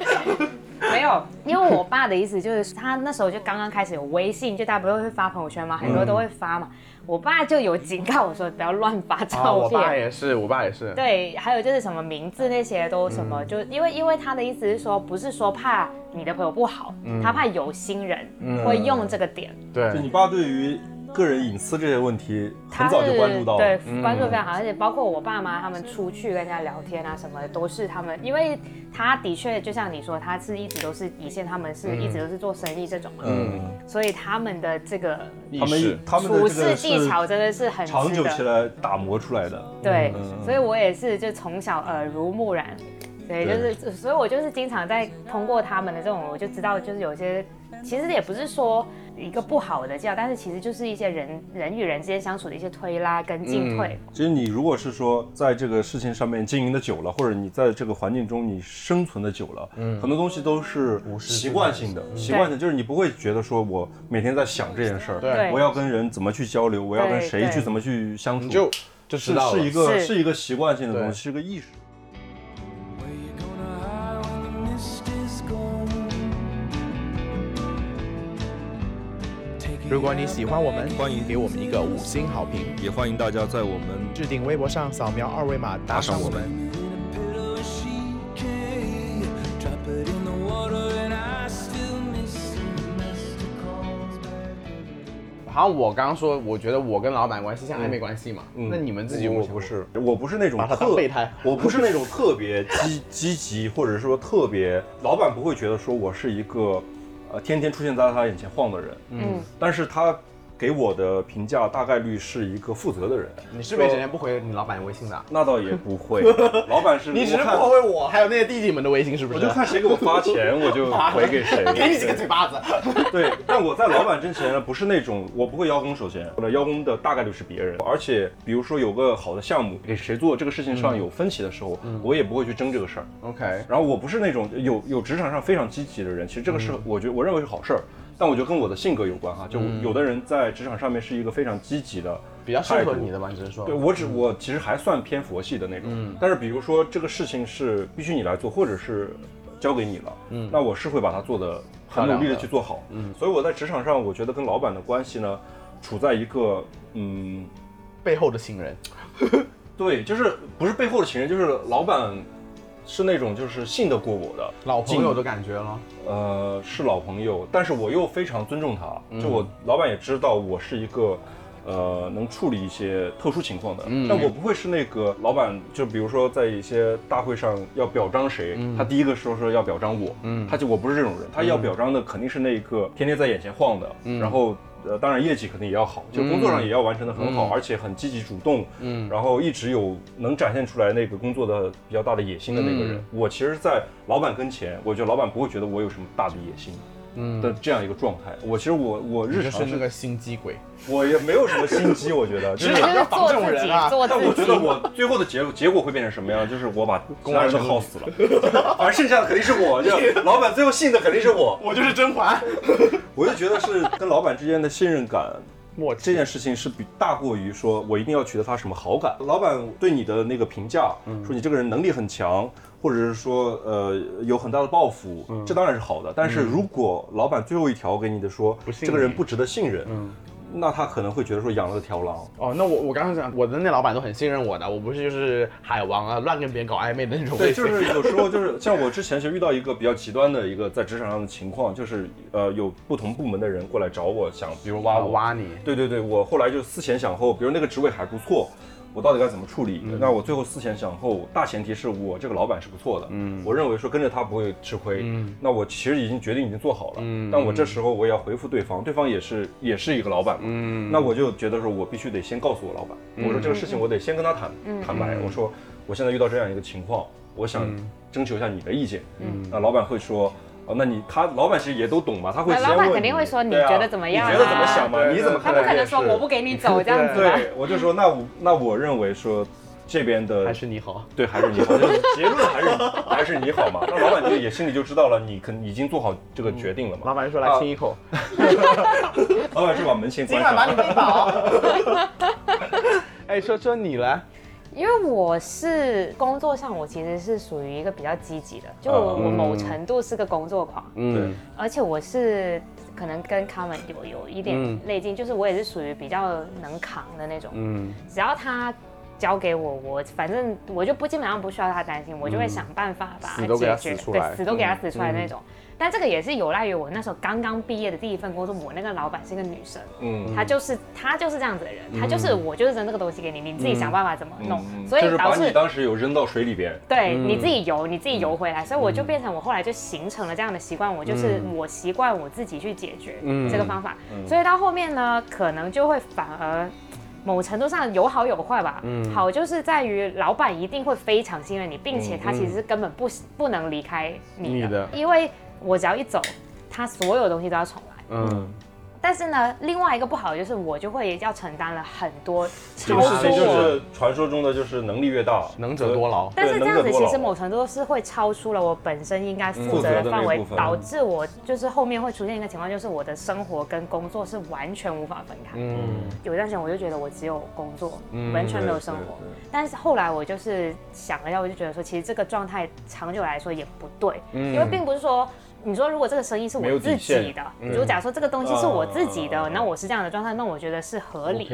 <laughs> 没有，因为我爸的意思就是他那时候就刚刚开始有微信，就大家不是会发朋友圈嘛？很多都会发嘛。我爸就有警告我说不要乱发 <laughs> 啊，照我爸。也是，我爸也是。对，还有就是什么名字那些都什么，就因为因为他的意思是说，不是说怕你的朋友不好，他怕有心人会用这个点。对就你爸对于个人隐私这些问题他很早就关注到了。对，关注得非常好，而且包括我爸妈他们出去跟人家聊天啊什么，都是他们，因为他的确就像你说，他是一直都是以前他们是一直都是做生意这种嘛，嗯，所以他们的这个他们他们的处事这个是技巧真的是很长久起来打磨出来的。对，嗯所以我也是就从小耳濡目染，对，对就是所以我就是经常在通过他们的这种，我就知道就是有些其实也不是说一个不好的叫，但是其实就是一些人人与人之间相处的一些推拉跟进退。其实你如果是说在这个事情上面经营的久了，或者你在这个环境中你生存的久了，嗯，很多东西都是习惯性的，习惯性就是你不会觉得说我每天在想这件事儿，对。我要跟人怎么去交流，我要跟谁去怎么去相处，就就是是一个是。是一个习惯性的东西，是个意识。如果你喜欢我们，欢迎给我们一个五星好评，也欢迎大家在我们置顶微博上扫描二维码打赏我们。in a pillow of sheet cake. Drop it in the water and I still miss the missed calls back. 好像我刚刚说，我觉得我跟老板关系像暧昧关系嘛，嗯那你们自己有有我不是，我不是那种他当特备胎我不是那种特别积积极，或者说特别，老板不会觉得说我是一个，呃，天天出现在他眼前晃的人，嗯，但是他给我的评价大概率是一个负责的人。你是不是整天不回你老板微信的啊？那倒也不会，<laughs> 老板是你只是不回我，还有那些弟弟们的微信，是不是？我就看谁给我发钱，我就回给谁。<laughs> 给你几个嘴巴子。<laughs> 对，但我在老板之前呢，不是那种我不会邀功，首先我的邀功的大概率是别人，而且比如说有个好的项目给谁做，这个事情上有分歧的时候，我也不会去争这个事儿。OK，然后我不是那种有有职场上非常积极的人，其实这个是我觉得我认为是好事儿，但我觉得跟我的性格有关哈，就有的人在职场上面是一个非常积极的，比较适合你的吧，你只是说。对我只我其实还算偏佛系的那种，但是比如说这个事情是必须你来做，或者是交给你了，嗯，那我是会把它做的很努力的去做好，嗯，所以我在职场上，我觉得跟老板的关系呢，处在一个嗯，背后的情人。<laughs> 对，就是不是背后的情人，就是老板是那种就是信得过我的老朋友的感觉了。呃，是老朋友，但是我又非常尊重他。嗯就我老板也知道我是一个，呃，能处理一些特殊情况的。嗯但我不会是那个老板，就比如说在一些大会上要表彰谁，他第一个说说要表彰我，嗯他就我不是这种人，他要表彰的肯定是那一个天天在眼前晃的，嗯然后。呃，当然业绩肯定也要好，就工作上也要完成的很好，嗯。而且很积极主动，嗯。然后一直有能展现出来那个工作的比较大的野心的那个人。嗯。我其实，在老板跟前，我觉得老板不会觉得我有什么大的野心。嗯的这样一个状态。我其实我我日常就是那个心机鬼，我也没有什么心机，我觉得 <laughs> 就是要防这种人啊。但我觉得我最后的结结果会变成什么样？就是我把其他人都耗死了，<laughs> 而剩下的肯定是我。就老板最后信的肯定是我。<laughs> 我就是甄嬛。我就觉得是跟老板之间的信任感我这件事情是比大过于说我一定要取得他什么好感。老板对你的那个评价，说你这个人能力很强，或者是说呃有很大的抱负，这当然是好的。但是如果老板最后一条给你的说不信这个人不值得信任，那他可能会觉得说养了个条狼。哦，那我我刚刚讲，我的那老板都很信任我的，我不是就是海王啊，乱跟别人搞暧昧的那种对，就是有时候就是像我之前就遇到一个比较极端的一个在职场上的情况，就是呃有不同部门的人过来找我，想比如挖我，啊挖你。对对对，我后来就思前想后，比如那个职位还不错，我到底该怎么处理？那我最后思前想后，大前提是我这个老板是不错的，嗯，我认为说跟着他不会吃亏，嗯，那我其实已经决定已经做好了，嗯，但我这时候我也要回复对方，对方也是也是一个老板嘛，嗯，那我就觉得说我必须得先告诉我老板，我说这个事情我得先跟他谈、坦白，我说我现在遇到这样一个情况，我想征求一下你的意见，嗯，那老板会说。哦，那你他老板其实也都懂嘛，他会那老板先问肯定会说你觉得怎么样啊你觉得怎么想嘛？你怎么看待他不可能说我不给你走 <laughs> 这样子吧？对，我就说那我那我认为说这边的还是你好。对还是你好，就是结论还是还是你好嘛。那老板就也心里就知道了，你肯已经做好这个决定了嘛。老板就说来亲一口，老板是把门先关今晚把你上。<laughs> 逼倒。哎，说说你来，因为我是工作上，我其实是属于一个比较积极的，就我某程度是个工作狂，嗯，而且我是可能跟他们有有一点嗯。类近，就是我也是属于比较能扛的那种，嗯。只要他交给我，我反正我就不基本上不需要他担心，我就会想办法把它嗯死都给他解决，死出来。对，死都给他死出来的那嗯。种。但这个也是有赖于我那时候刚刚毕业的第一份工作，我那个老板是一个女生，嗯，她就是她就是这样子的人，她就是我就是扔这个东西给你，你自己想办法怎么弄，嗯。所以导致就是把你当时有扔到水里边，对，嗯。你自己游，你自己游回来，所以我就变成我后来就形成了这样的习惯，我就是我习惯我自己去解决嗯。这个方法，所以到后面呢，可能就会反而。某程度上有好有坏吧，嗯。好就是在于老板一定会非常信任你，并且他其实是根本不不能离开你的，你的。因为我只要一走，他所有东西都要重来。嗯但是呢，另外一个不好的就是我就会要承担了很多这个超出事情就是传说中的就是能力越大，能者多劳。但是这样子其实某程度是会超出了我本身应该负责的的范围导致我就是后面会出现一个情况，就是我的生活跟工作是完全无法分开。嗯，有一段时间我就觉得我只有工作，嗯完全没有生活。但是后来我就是想了一下，我就觉得说，其实这个状态长久来说也不对，嗯因为并不是说。你说，如果这个生意是我自己的，嗯。如果假如说这个东西是我自己的，啊。那我是这样的状态，那我觉得是合理。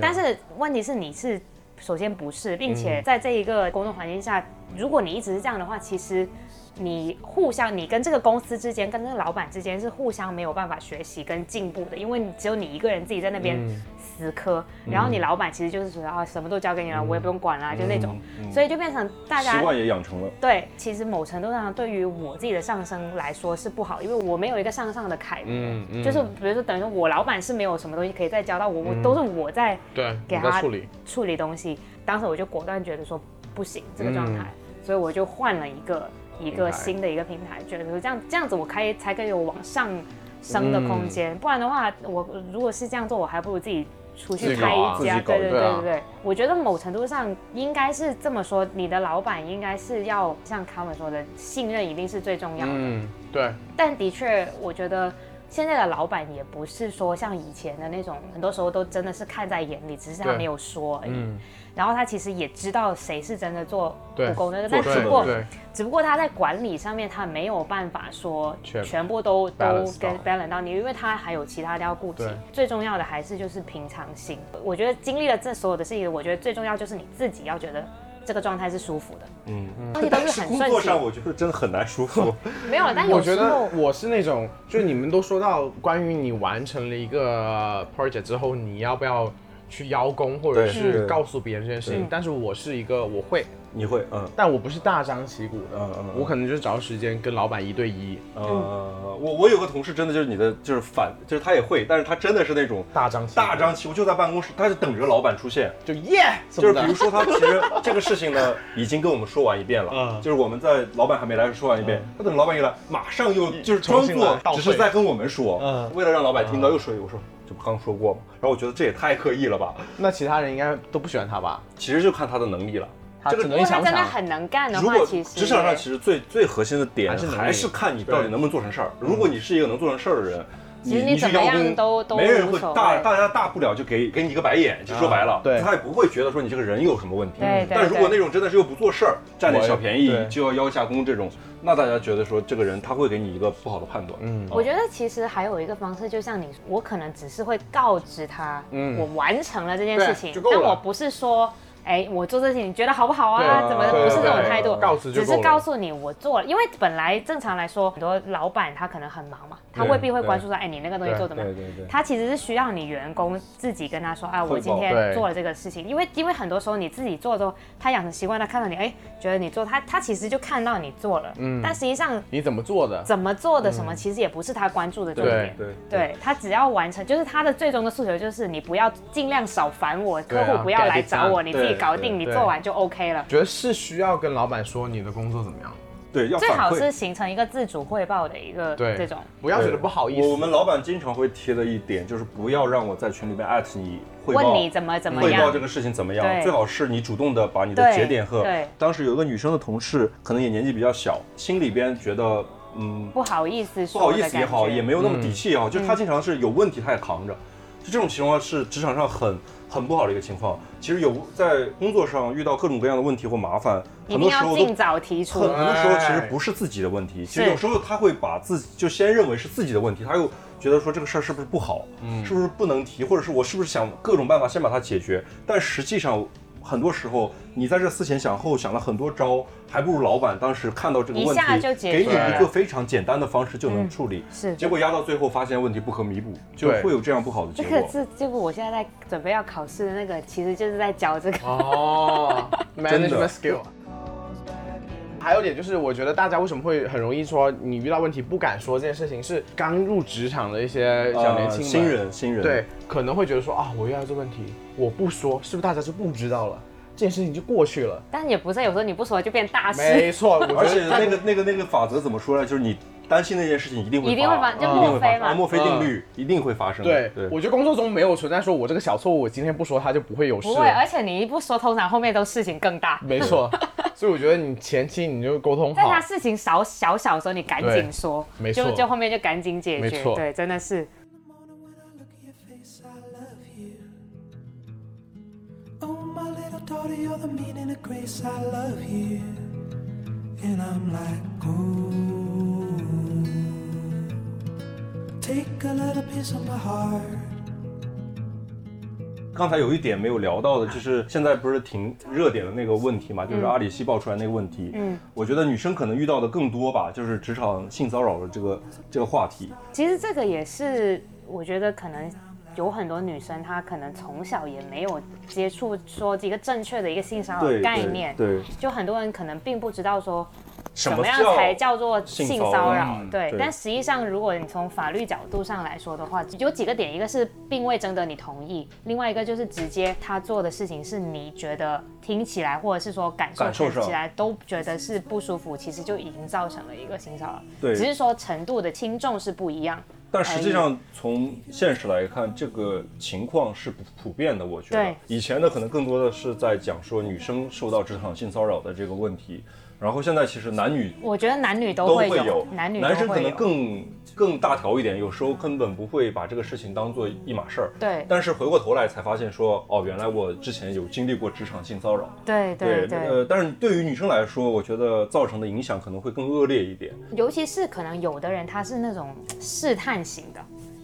但是问题是你是首先不是，并且嗯。在这一个工作环境下，如果你一直是这样的话，其实你互相，你跟这个公司之间，跟这个老板之间是互相没有办法学习跟进步的，因为你只有你一个人自己在那边嗯。死磕，然后你老板其实就是说啊什么都交给你了，我也不用管啦，就那种，所以就变成大家习惯也养成了。对，其实某程度上对于我自己的上升来说是不好，因为我没有一个向上的楷模。嗯嗯。就是比如说，等于说我老板是没有什么东西可以再教到我，我都是我在对，给他处理。处理东西。当时我就果断觉得说不行这个状态，嗯。所以我就换了一个一个新的一个平台，觉得说这样这样子我可以才可以有往上升的空间。不然的话，我如果是这样做，我还不如自己。出去开一家，对对对对对，我觉得某程度上应该是这么说，你的老板应该是要像他们说的，信任一定是最重要的。嗯，对，但的确，我觉得现在的老板也不是说像以前的那种，很多时候都真的是看在眼里，只是他没有说而已。嗯，然后他其实也知道谁是真的做对不公但只不过，只不过他在管理上面他没有办法说全全部都都跟到 balance 到你，因为他还有其他的要顾及。最重要的还是就是平常心。我觉得经历了这所有的事情，我觉得最重要就是你自己要觉得这个状态是舒服的，嗯，而且都是很顺其工作上，我觉得真的很难舒服。<laughs> 没有，但我觉得有时候我是那种，就是你们都说到关于你完成了一个 project 之后，你要不要去邀功，或者是嗯告诉别人这件事情嗯。但是我是一个我会，你会，嗯。但我不是大张旗鼓的，嗯嗯嗯。我可能就是找时间跟老板一对一，呃，我我有个同事真的就是你的就是反，就是他也会，但是他真的是那种大张旗鼓。大张旗鼓，就在办公室，他就等着老板出现。就耶，就是比如说，他其实 <laughs> 这个事情呢，已经跟我们说完一遍了，嗯。就是我们在老板还没来时说完一遍，他等老板一来，马上又就是装作只是在跟我们说，嗯。为了让老板听到又说我说这不刚说过嘛？然后我觉得这也太刻意了吧，那其他人应该都不喜欢他吧？其实就看他的能力了。这个他只能如果他想想，真的很能干的话，如果其实职场上其实最最核心的点还是看你到底能不能做成事儿。如果你是一个能做成事儿的人，其实你你怎么样都都没人会大大家大不了就给给你一个白眼，就说白了，对他也不会觉得说你这个人有什么问题。但如果那种真的是又不做事儿，占点小便宜就要邀下功这种，那大家觉得说这个人他会给你一个不好的判断。嗯我觉得其实还有一个方式，就像你，我可能只是会告知他，嗯我完成了这件事情但我不是说。哎，我做这些你觉得好不好对啊？怎么不是这种态度？告知只是告诉你我做了，因为本来正常来说，很多老板他可能很忙嘛，他未必会关注说，哎，你那个东西对做怎么样对？对对，他其实是需要你员工自己跟他说，啊，我今天做了这个事情，因为因为很多时候你自己做之后，他养成习惯，他看到你，哎，觉得你做，他他其实就看到你做了，嗯但实际上你怎么做的？怎么做的什么，其实也不是他关注的重点。对对他只要完成，就是他的最终的诉求就是你不要尽量少烦我，客户不要来找我你自己搞定，你做完就 OK 了。觉得是需要跟老板说你的工作怎么样，对要最好是形成一个自主汇报的一个对这种，不要觉得不好意思。我们老板经常会贴的一点就是不要让我在群里面艾特你汇报，问你怎么怎么样汇报这。个事情怎么样？最好是你主动的把你的节点和对当时有一个女生的同事，可能也年纪比较小，心里边觉得嗯不好意思不好意思也好，也没有那么底气也好，就她经常是有问题她也扛着，就这种情况是职场上很很不好的一个情况。其实有在工作上遇到各种各样的问题或麻烦，很多时候尽早提出很。很多时候其实不是自己的问题，其实有时候他会把自己就先认为是自己的问题，他又觉得说这个事儿是不是不好，嗯是不是不能提，或者是我是不是想各种办法先把它解决？但实际上，很多时候你在这思前想后想了很多招，还不如老板当时看到这个问一下题，就解给你一个非常简单的方式就能处理。是结果压到最后发现问题不可弥补，就会有这样不好的结果这个。是这个我现在在准备要考试的那个，其实就是在教这个。哦 <laughs> 真的，management skill。还有点就是，我觉得大家为什么会很容易说你遇到问题不敢说这件事情，是刚入职场的一些小年轻新人新人对，可能会觉得说啊，我遇到这问题，我不说，是不是大家就不知道了？这件事情就过去了。但也不是，有时候你不说就变大事。没错，我 <laughs> 而且那个那个那个法则怎么说呢？就是你担心那件事情一定会一定会发就一定会墨菲嘛发生墨菲定律一定会发生。对，对，我觉得工作中没有存在说我这个小错误，我今天不说它就不会有事。不会，而且你一不说，通常后面都事情更大。没错，<laughs> 所以我觉得你前期你就沟通好在他，事情少小小的时候，你赶紧说，没错就就后面就赶紧解决。没错对，真的是。You're the meaning of grace. I love you. And I'm like, oh, take a little piece of my heart. 刚才有一点没有聊到的，就是现在不是挺热点的那个问题嘛，就是阿里系爆出来那个问题。嗯，我觉得女生可能遇到的更多吧，就是职场性骚扰的这个这个话题。其实这个也是，我觉得可能有很多女生，她可能从小也没有接触说一个正确的一个性骚扰概念，对，对就很多人可能并不知道说什怎么样才叫做性性骚扰对。对但实际上，如果你从法律角度上来说的话，有几个点，一个是并未征得你同意，另外一个就是直接他做的事情是你觉得听起来或者是说感受起来都觉得是不舒服，其实就已经造成了一个性骚扰，对只是说程度的轻重是不一样。但实际上，从现实来看，这个情况是不普遍的。我觉得以前呢，可能更多的是在讲说女生受到职场性骚扰的这个问题，然后现在其实男女我觉得男女都会有，男女都男生可能。更更大条一点，有时候根本不会把这个事情当做一码事儿。对但是回过头来才发现说，哦，原来我之前有经历过职场性骚扰。对对对，呃，但是对于女生来说，我觉得造成的影响可能会更恶劣一点。尤其是可能有的人他是那种试探型的，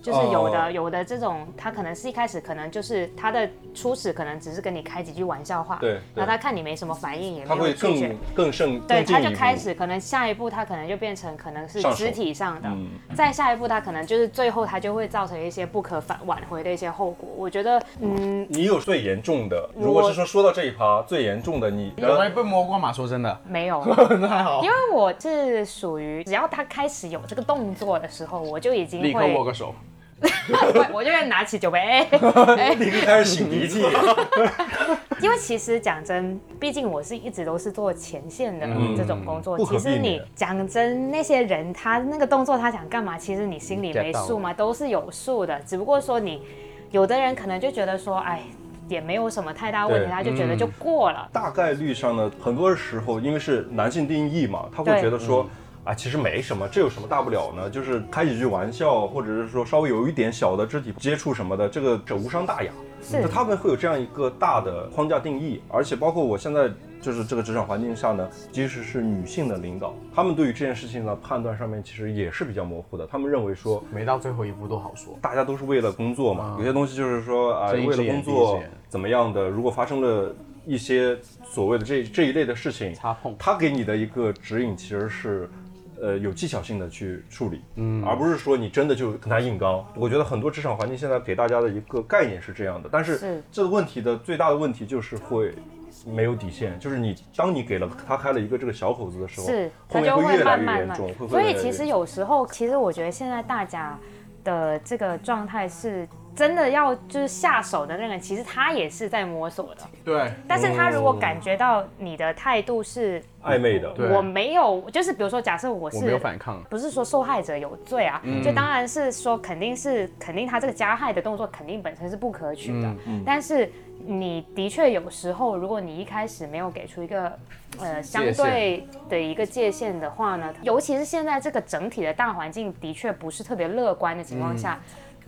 就是有的、哦有的这种，他可能是一开始可能就是他的初始可能只是跟你开几句玩笑话，对对然后他看你没什么反应，也会没有拒绝更。更胜，对，他就开始，可能下一步他可能就变成可能是肢体上的，嗯再下一步他可能就是最后他就会造成一些不可反挽回的一些后果。我觉得，嗯，你有最严重的，如果是说说到这一趴最严重的，你有没被摸过吗？说真的，没有，<laughs> 那还好因，为我是属于只要他开始有这个动作的时候，我就已经立刻会握个手。<laughs> 我我就会拿起酒杯，哎、哎立刻开始擤鼻涕。<laughs> 因为其实讲真，毕竟我是一直都是做前线的嗯这种工作，其实你讲真，那些人他那个动作他想干嘛，其实你心里没数吗？都是有数的，只不过说你有的人可能就觉得说，哎，也没有什么太大问题，他就觉得就过了。大概率上呢，很多时候因为是男性定义嘛，他会觉得说。啊，其实没什么，这有什么大不了呢？就是开几句玩笑，或者是说稍微有一点小的肢体接触什么的，这个这无伤大雅。是就他们会有这样一个大的框架定义，而且包括我现在就是这个职场环境下呢，即使是女性的领导，他们对于这件事情的判断上面其实也是比较模糊的。他们认为说，没到最后一步都好说。大家都是为了工作嘛，有些东西就是说啊，为了工作怎么样的，如果发生了一些所谓的这这一类的事情，擦碰他给你的一个指引其实是。呃，有技巧性的去处理，嗯，而不是说你真的就跟他硬刚。我觉得很多职场环境现在给大家的一个概念是这样的，但是是这个问题的最大的问题就是会没有底线，就是你当你给了他开了一个这个小口子的时候，是，后他就会面会越来慢慢慢越严重，会。所会越来越以其实有时候，其实我觉得现在大家的这个状态是真的要就是下手的那个人，其实他也是在摸索的。对，但是他如果感觉到你的态度是暧昧的，对我没有，就是比如说，假设我是我没有反抗。不是说受害者有罪啊，就当然是说肯定是肯定他这个加害的动作肯定本身是不可取的，但是你的确有时候，如果你一开始没有给出一个呃相对的一个界限的话呢，尤其是现在这个整体的大环境的确不是特别乐观的情况下，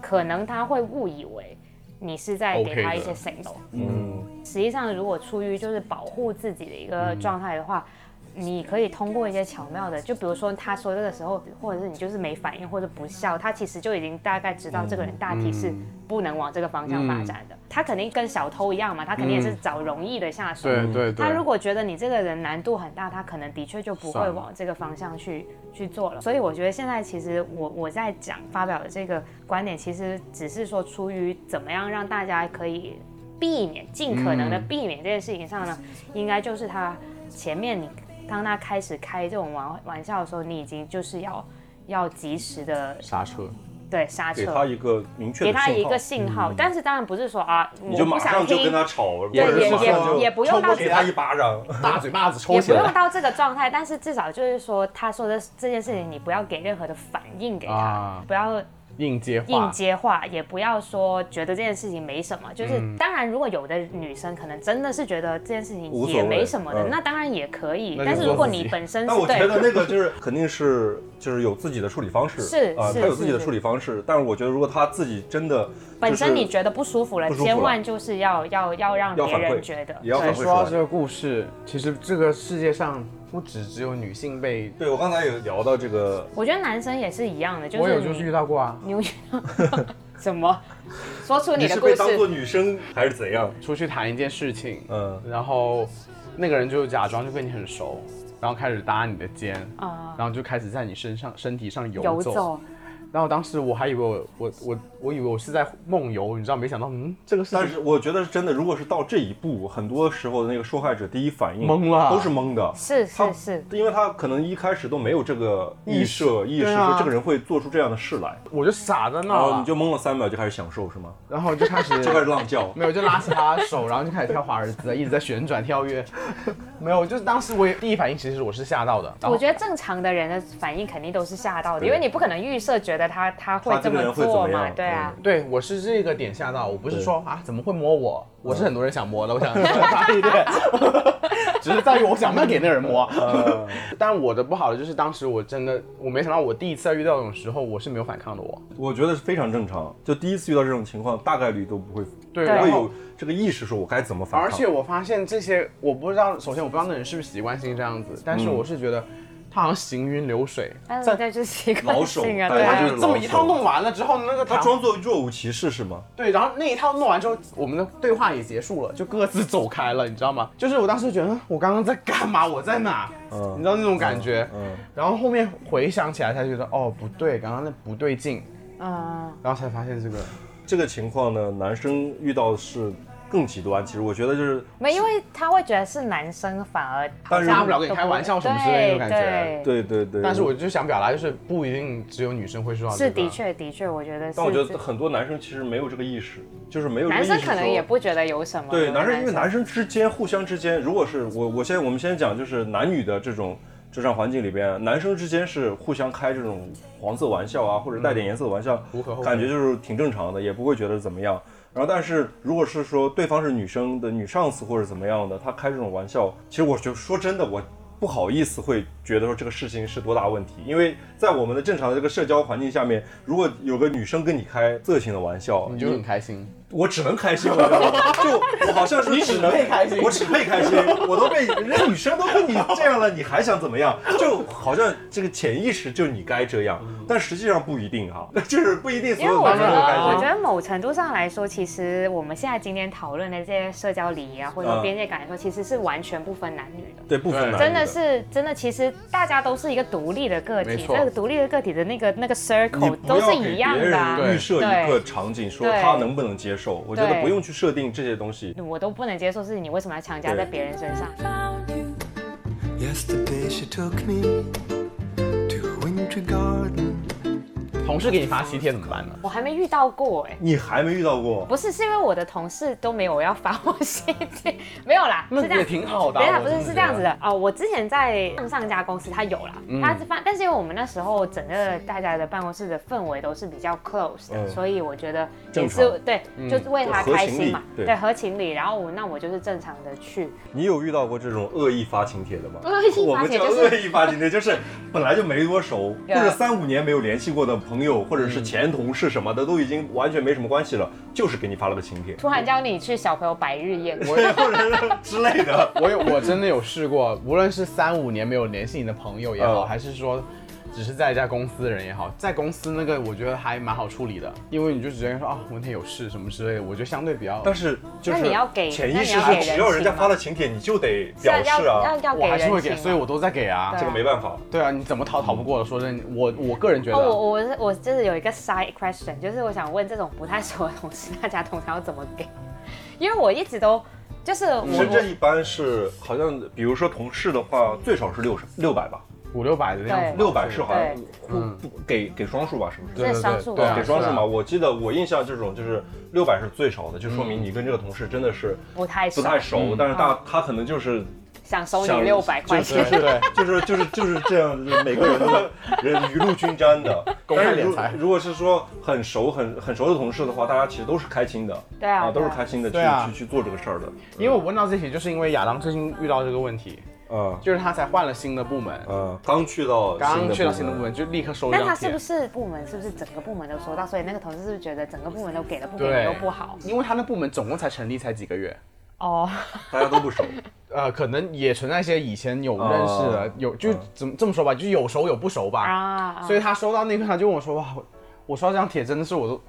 可能他会误以为你是在给他一些的。signal，嗯，实际上，如果出于就是保护自己的一个状态的话，你可以通过一些巧妙的，就比如说他说这个时候，或者是你就是没反应或者不笑，他其实就已经大概知道这个人大体是不能往这个方向发展的。他肯定跟小偷一样嘛，他肯定也是找容易的下手。对对对。他如果觉得你这个人难度很大，他可能的确就不会往这个方向去去做了。所以我觉得现在其实我我在讲发表的这个观点，其实只是说出于怎么样让大家可以避免尽可能的嗯避免这件事情上呢，应该就是他前面你当他开始开这种玩玩笑的时候，你已经就是要要及时的刹车，对刹车，给他一个明确的给他一个信信号。但是当然不是说啊，你就马我不想听上就跟，他吵，也也也不用到给他一巴掌。<laughs> 大嘴巴子抽也起来。不用到这个状态，但是至少就是说，他说的这件事情，你不要给任何的反应给他，啊不要应接话，应接话，也不要说觉得这件事情没什么。就是、嗯当然，如果有的女生可能真的是觉得这件事情也没什么的，嗯那当然也可以。但是如果你本身是但我觉得那个就是 <laughs> 肯定是就是有自己的处理方式，啊，是是是他有自己的处理方式。但是我觉得如果他自己真的本身你觉得不舒服了，服了千万就是要要要让别人觉得对也要反馈。说到这个故事，其实这个世界上不只只有女性被，对我刚才有聊到这个，我觉得男生也是一样的，就是我有就是遇到过啊，你有遇到什么？说出你的故是被当做。女生还是怎样？出去谈一件事情，嗯，然后那个人就假装就跟你很熟，然后开始搭你的肩，啊然后就开始在你身上身体上游走。游走，然后当时我还以为我我我我以为我是在梦游，你知道，没想到嗯，这个是但是我觉得是真的，如果是到这一步，很多时候的那个受害者第一反应懵了都是懵的。是是是，因为他可能一开始都没有这个预意设意识，说这个人会做出这样的事来，我就傻在那然后了，你就懵了三秒就开始享受是吗？然后就开始 <laughs> 就开始浪叫。没有，就拉起他的手，然后就开始跳华尔兹，一直在旋转跳跃。<laughs> 没有，就是当时我也第一反应其实我是吓到的。我觉得正常的人的反应肯定都是吓到的，因为你不可能预设觉得他他会这么做嘛，对啊。对我是这个点吓到，我不是说啊怎么会摸我，我是很多人想摸的，我想 <laughs> 大一点，<laughs> 只是在于我想不想给那个人摸。呃 <laughs> 但我的不好的就是当时我真的我没想到我第一次遇到这种时候我是没有反抗的我。我觉得是非常正常，就第一次遇到这种情况，大概率都不会对，会然后有这个意识说我该怎么反抗。而且我发现这些，我不知道，首先我不知道那人是不是习惯性这样子，但是嗯我是觉得他好像行云流水，但是在这就是一个老手性啊，对啊家就是这么一套弄完了之后，那个他装作若无其事是吗？对，然后那一套弄完之后，我们的对话也结束了，就各自走开了，你知道吗？就是我当时觉得我刚刚在干嘛，我在哪，嗯你知道那种感觉。嗯，然后后面回想起来才觉得，哦，不对，刚刚那不对劲，嗯，然后才发现这个。这个情况呢，男生遇到的是更极端。其实我觉得就是没，因为他会觉得是男生反而但是大不了跟你开玩笑什么之类的那种感觉对对对但是我就想表达，就是不一定只有女生会受到、这个。是的。确的确，我觉得是。但我觉得很多男生其实没有这个意识，就是没有这个男意识说生可能也不觉得有什么。对，男生因为男生之间互相之间，如果是我我先我们先讲就是男女的这种职场环境里边，男生之间是互相开这种黄色玩笑啊，或者带点颜色的玩笑，感觉就是挺正常的，也不会觉得怎么样。然后，但是如果是说对方是女生的女上司或者怎么样的，她开这种玩笑，其实我就说真的，我不好意思会觉得说这个事情是多大问题，因为在我们的正常的这个社交环境下面，如果有个女生跟你开色情的玩笑，你就很开心。我只能开心，我知道吗就我好像是你只能开心。我只配开心，我都被人家女生都跟你这样了，你还想怎么样？<laughs> 就好像这个潜意识就你该这样，但实际上不一定哈，<laughs> 就是不一定所因为我觉有男生都得，我开心。觉得某程度上来说，其实我们现在今天讨论的这些社交礼仪啊，或者说嗯。边界感来说，其实是完全不分男女的。对，不分男女真的是真的，其实大家都是一个独立的个体，没错。这个独立的个体的那个那个 circle 都是一样的预设一对。个场景，说对。他能不能接受。我觉得不用去设定这些东西。我都不能接受是你为什么要强加在别人身上。同事给你发喜帖怎么办呢？我还没遇到过哎、你还没遇到过？不是，是因为我的同事都没有要发我喜帖，<laughs> 没有啦，是这样那也。挺好的啊。等一下，不是是这样子的哦。我之前在上上家公司，他有啦，嗯他是发，但是因为我们那时候整个大家的办公室的氛围都是比较 close 的，嗯所以我觉得正也是常对，就是为他开心嘛，对对，合情理。然后我那我就是正常的去，你有遇到过这种恶意发请帖的吗？恶意发帖就是恶意发请帖，就是本来就没多熟，<laughs> 或者三五年没有联系过的朋友，或者是前同事什么的，都已经完全没什么关系了，就是给你发了个请帖，突然教你去小朋友百日宴，或者是之类的。我有，我真的有试过，无论是三五年没有联系你的朋友也好，嗯。还是说只是在一家公司的人也好，在公司那个我觉得还蛮好处理的，因为你就直接说啊，我那天有事什么之类的，我觉得相对比较。但是就是那你要给潜意识是，只要人家发了请帖，你就得表示啊要，要我给还是会给，所以我都在给啊。这个没办法。对啊，你怎么逃逃不过的？说真的，我我个人觉得，哦，我我是我就是有一个 side question，就是我想问这种不太熟的同事，大家通常要怎么给？因为我一直都就是我我深圳一般是好像，比如说同事的话，最少是六十六百吧，五六百的样子。六百是好像不不给给双数吧？是不是？对对是双数对，给双数嘛？我记得我印象这种就是六百是最少的，就说明你跟这个同事真的是不太熟不太熟，嗯但是大他可能就是想收你六百块钱，就是对，就是就是就是这样，就是每个人的人雨露均沾的。<laughs> 公开但是如敛财如果是说很熟很很熟的同事的话，大家其实都是开心的，对啊都是开心的去去去做这个事儿的。因为我问到这题，就是因为亚当最近遇到这个问题，嗯就是他才换了新的部门，嗯，刚去到刚去到新的部门，就立刻收一张帖但他是不。是部门是不是整个部门都收到？所以那个同事是不是觉得整个部门都给了，不给对你都不好？因为他那部门总共才成立才几个月，哦，大家都不熟。<laughs> 呃，可能也存在一些以前有认识的，哦有就怎么这么说吧，就是有熟有不熟吧。啊，所以他收到那个，他就问我说：“哇，我我收到这张帖真的是我都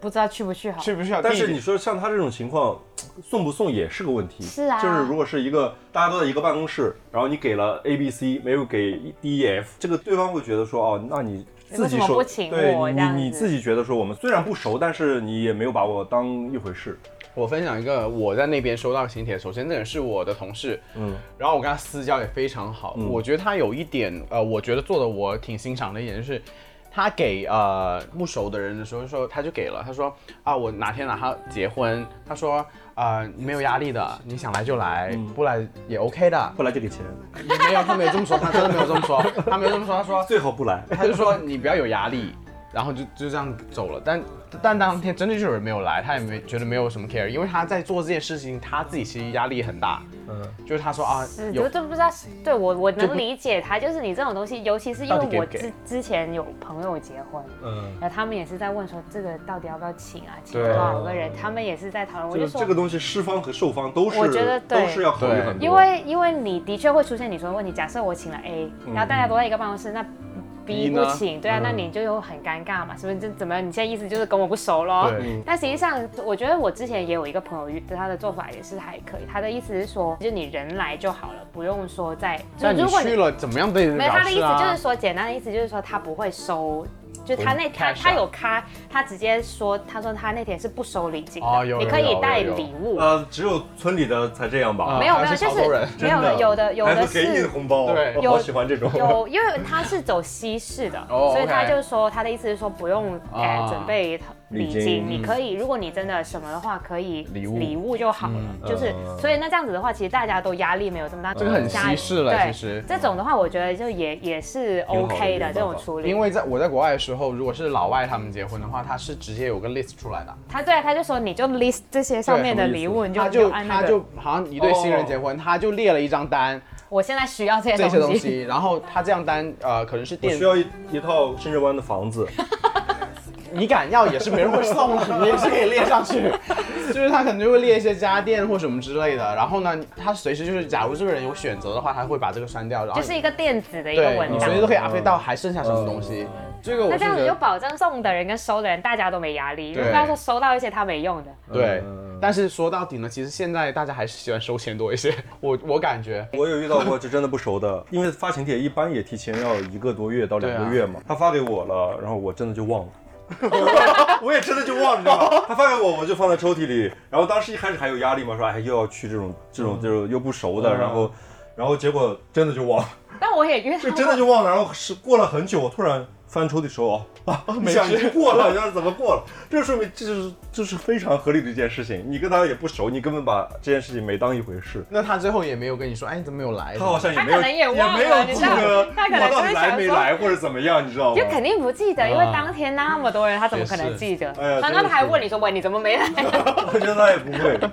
不知道去不去好。去不去好？”但是你说像他这种情况，<tsk> 送不送也是个问题。是啊就是如果是一个大家都在一个办公室，然后你给了 A、B、C，没有给 D、E、F，这个对方会觉得说哦，那你自己说对你你自己觉得说我们虽然不熟，但是你也没有把我当一回事。我分享一个我在那边收到的请帖，首先那个人是我的同事，嗯然后我跟他私交也非常好，嗯我觉得他有一点呃，我觉得做的我挺欣赏的一点就是。他给呃不熟的人的时候说，他就给了，他说啊，我哪天哪他结婚，他说呃没有压力的，你想来就来，不来也 OK 的，不来就给钱，也没有，他没有这么说，他真的没有这么说，他没有这么说，他说最好不来。他就说你不要有压力，然后就就这样走了。但但当天真的就有人没有来，他也没觉得没有什么 care，因为他在做这件事情，他自己其实压力很大。嗯，就是他说啊，是，有就这不知道，对我我能理解他，就是你这种东西，尤其是因为我之之前有朋友结婚，嗯，然后他们也是在问说这个到底要不要请啊，请多少个人，他们也是在讨论，我就说这个东西，施方和受方都是，我觉得对。都是要考虑很多。因为因为你的确会出现你说的问题，假设我请了 A，嗯。然后大家都在一个办公室，那呢不请，对啊，嗯那你就又很尴尬嘛，是不是？这怎么？你现在意思就是跟我不熟咯？对嗯但实际上，我觉得我之前也有一个朋友，他的做法也是还可以。他的意思是说，就你人来就好了，不用说再。就那你如果去了怎么样被没有他的意思就是说，简单的意思就是说，他不会收。就他那他他有咖，他直接说，他说他那天是不收礼金的，哦你有有有可以带礼物，呃，只有村里的才这样吧？啊没有没有，就是没有的。有的有的是给你红包，对。<laughs> 我好喜欢这种。有，因为他是走西式的，哦所以他就说他的意思是说不用呃啊准备礼金，金你可以如果你真的什么的话，可以礼物。礼物就好了，就是嗯。所以那这样子的话，其实大家都压力没有这么大，这个很稀释了其实。这种的话，我觉得就也也是 OK 的这种处理，因为在我在国外的时候，如果是老外他们结婚的话，他是直接有个 list 出来的，他对他就说你就 list 这些上面的礼物，你就他就按那个他就好像一对新人结婚，他就列了一张单我现在需要这些这些东东西，然后他这样单呃可能是店需要一一套深圳湾的房子，<laughs> 你敢要也是没人会送的，你也是可以列上去。<laughs> 就是他可能就会列一些家电或什么之类的，然后呢，他随时就是，假如这个人有选择的话，他会把这个删掉，然后就是一个电子的一个文档你随。时都可以 update 到还剩下什么东西。这个我那这样子就保证送的人跟收的人大家都没压力，对不要说收到一些他没用的。对嗯，但是说到底呢，其实现在大家还是喜欢收钱多一些。<laughs> 我我感觉，我有遇到过就真的不熟的，因为发请帖一般也提前要一个多月到两个月嘛，他发给我了，然后我真的就忘了。我也真的就忘了，你知道吗？<laughs> 他发给我，我就放在抽屉里。然后当时一开始还有压力嘛，说哎又要去这种这种这种又不熟的，嗯然后然后结果真的就忘了，但我也遇到就，真的就忘了。然后是过了很久，我突然翻抽的时候哦啊，没想已经过了，然后怎么过了？这说明这就是这是非常合理的一件事情。你跟他也不熟，你根本把这件事情没当一回事。那他最后也没有跟你说，哎，你怎么没有来？他好像也没有，他可能也忘了没有你知道记得他可能我到底就是想说来没来或者怎么样，你知道吗？就肯定不记得，因为啊当天那么多人，他怎么可能记得？哎呀刚刚他还问你说：“喂，你怎么没来 <laughs> 我觉得他也不会。<laughs>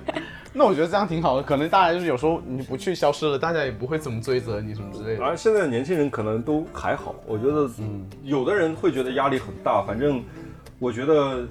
那我觉得这样挺好的，可能大家就是有时候你不去消失了，大家也不会怎么追责你什么之类的。而现在的年轻人可能都还好，我觉得，嗯，有的人会觉得压力很大，反正我觉得，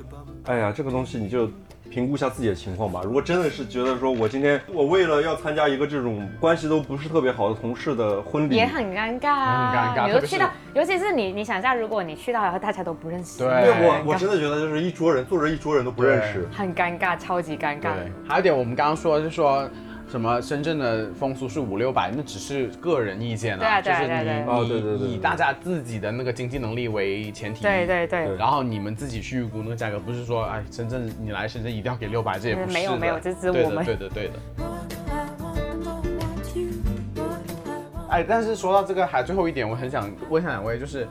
哎呀，这个东西你就评估一下自己的情况吧。如果真的是觉得说我今天我为了要参加一个这种关系都不是特别好的同事的婚？”礼，也很尴尬啊，很尴尬特别是你都去到，尤其是你，你想一下，如果你去到然后大家都不认识，对对我我真的觉得就是一桌人坐着一桌人都不认识。很尴尬，超级尴尬。还有一点我们刚刚说就是说。什么深圳的风俗是五六百，那只是个人意见对啊对啊就是你哦对对对以大家自己的那个经济能力为前提，对对对。对。然后你们自己去预估那个价格，不是说哎，深圳你来深圳一定要给六百，这也不是没有没有这是对的我们对的对的。哎，但是说到这个，还最后一点，我很想问一下两位，就是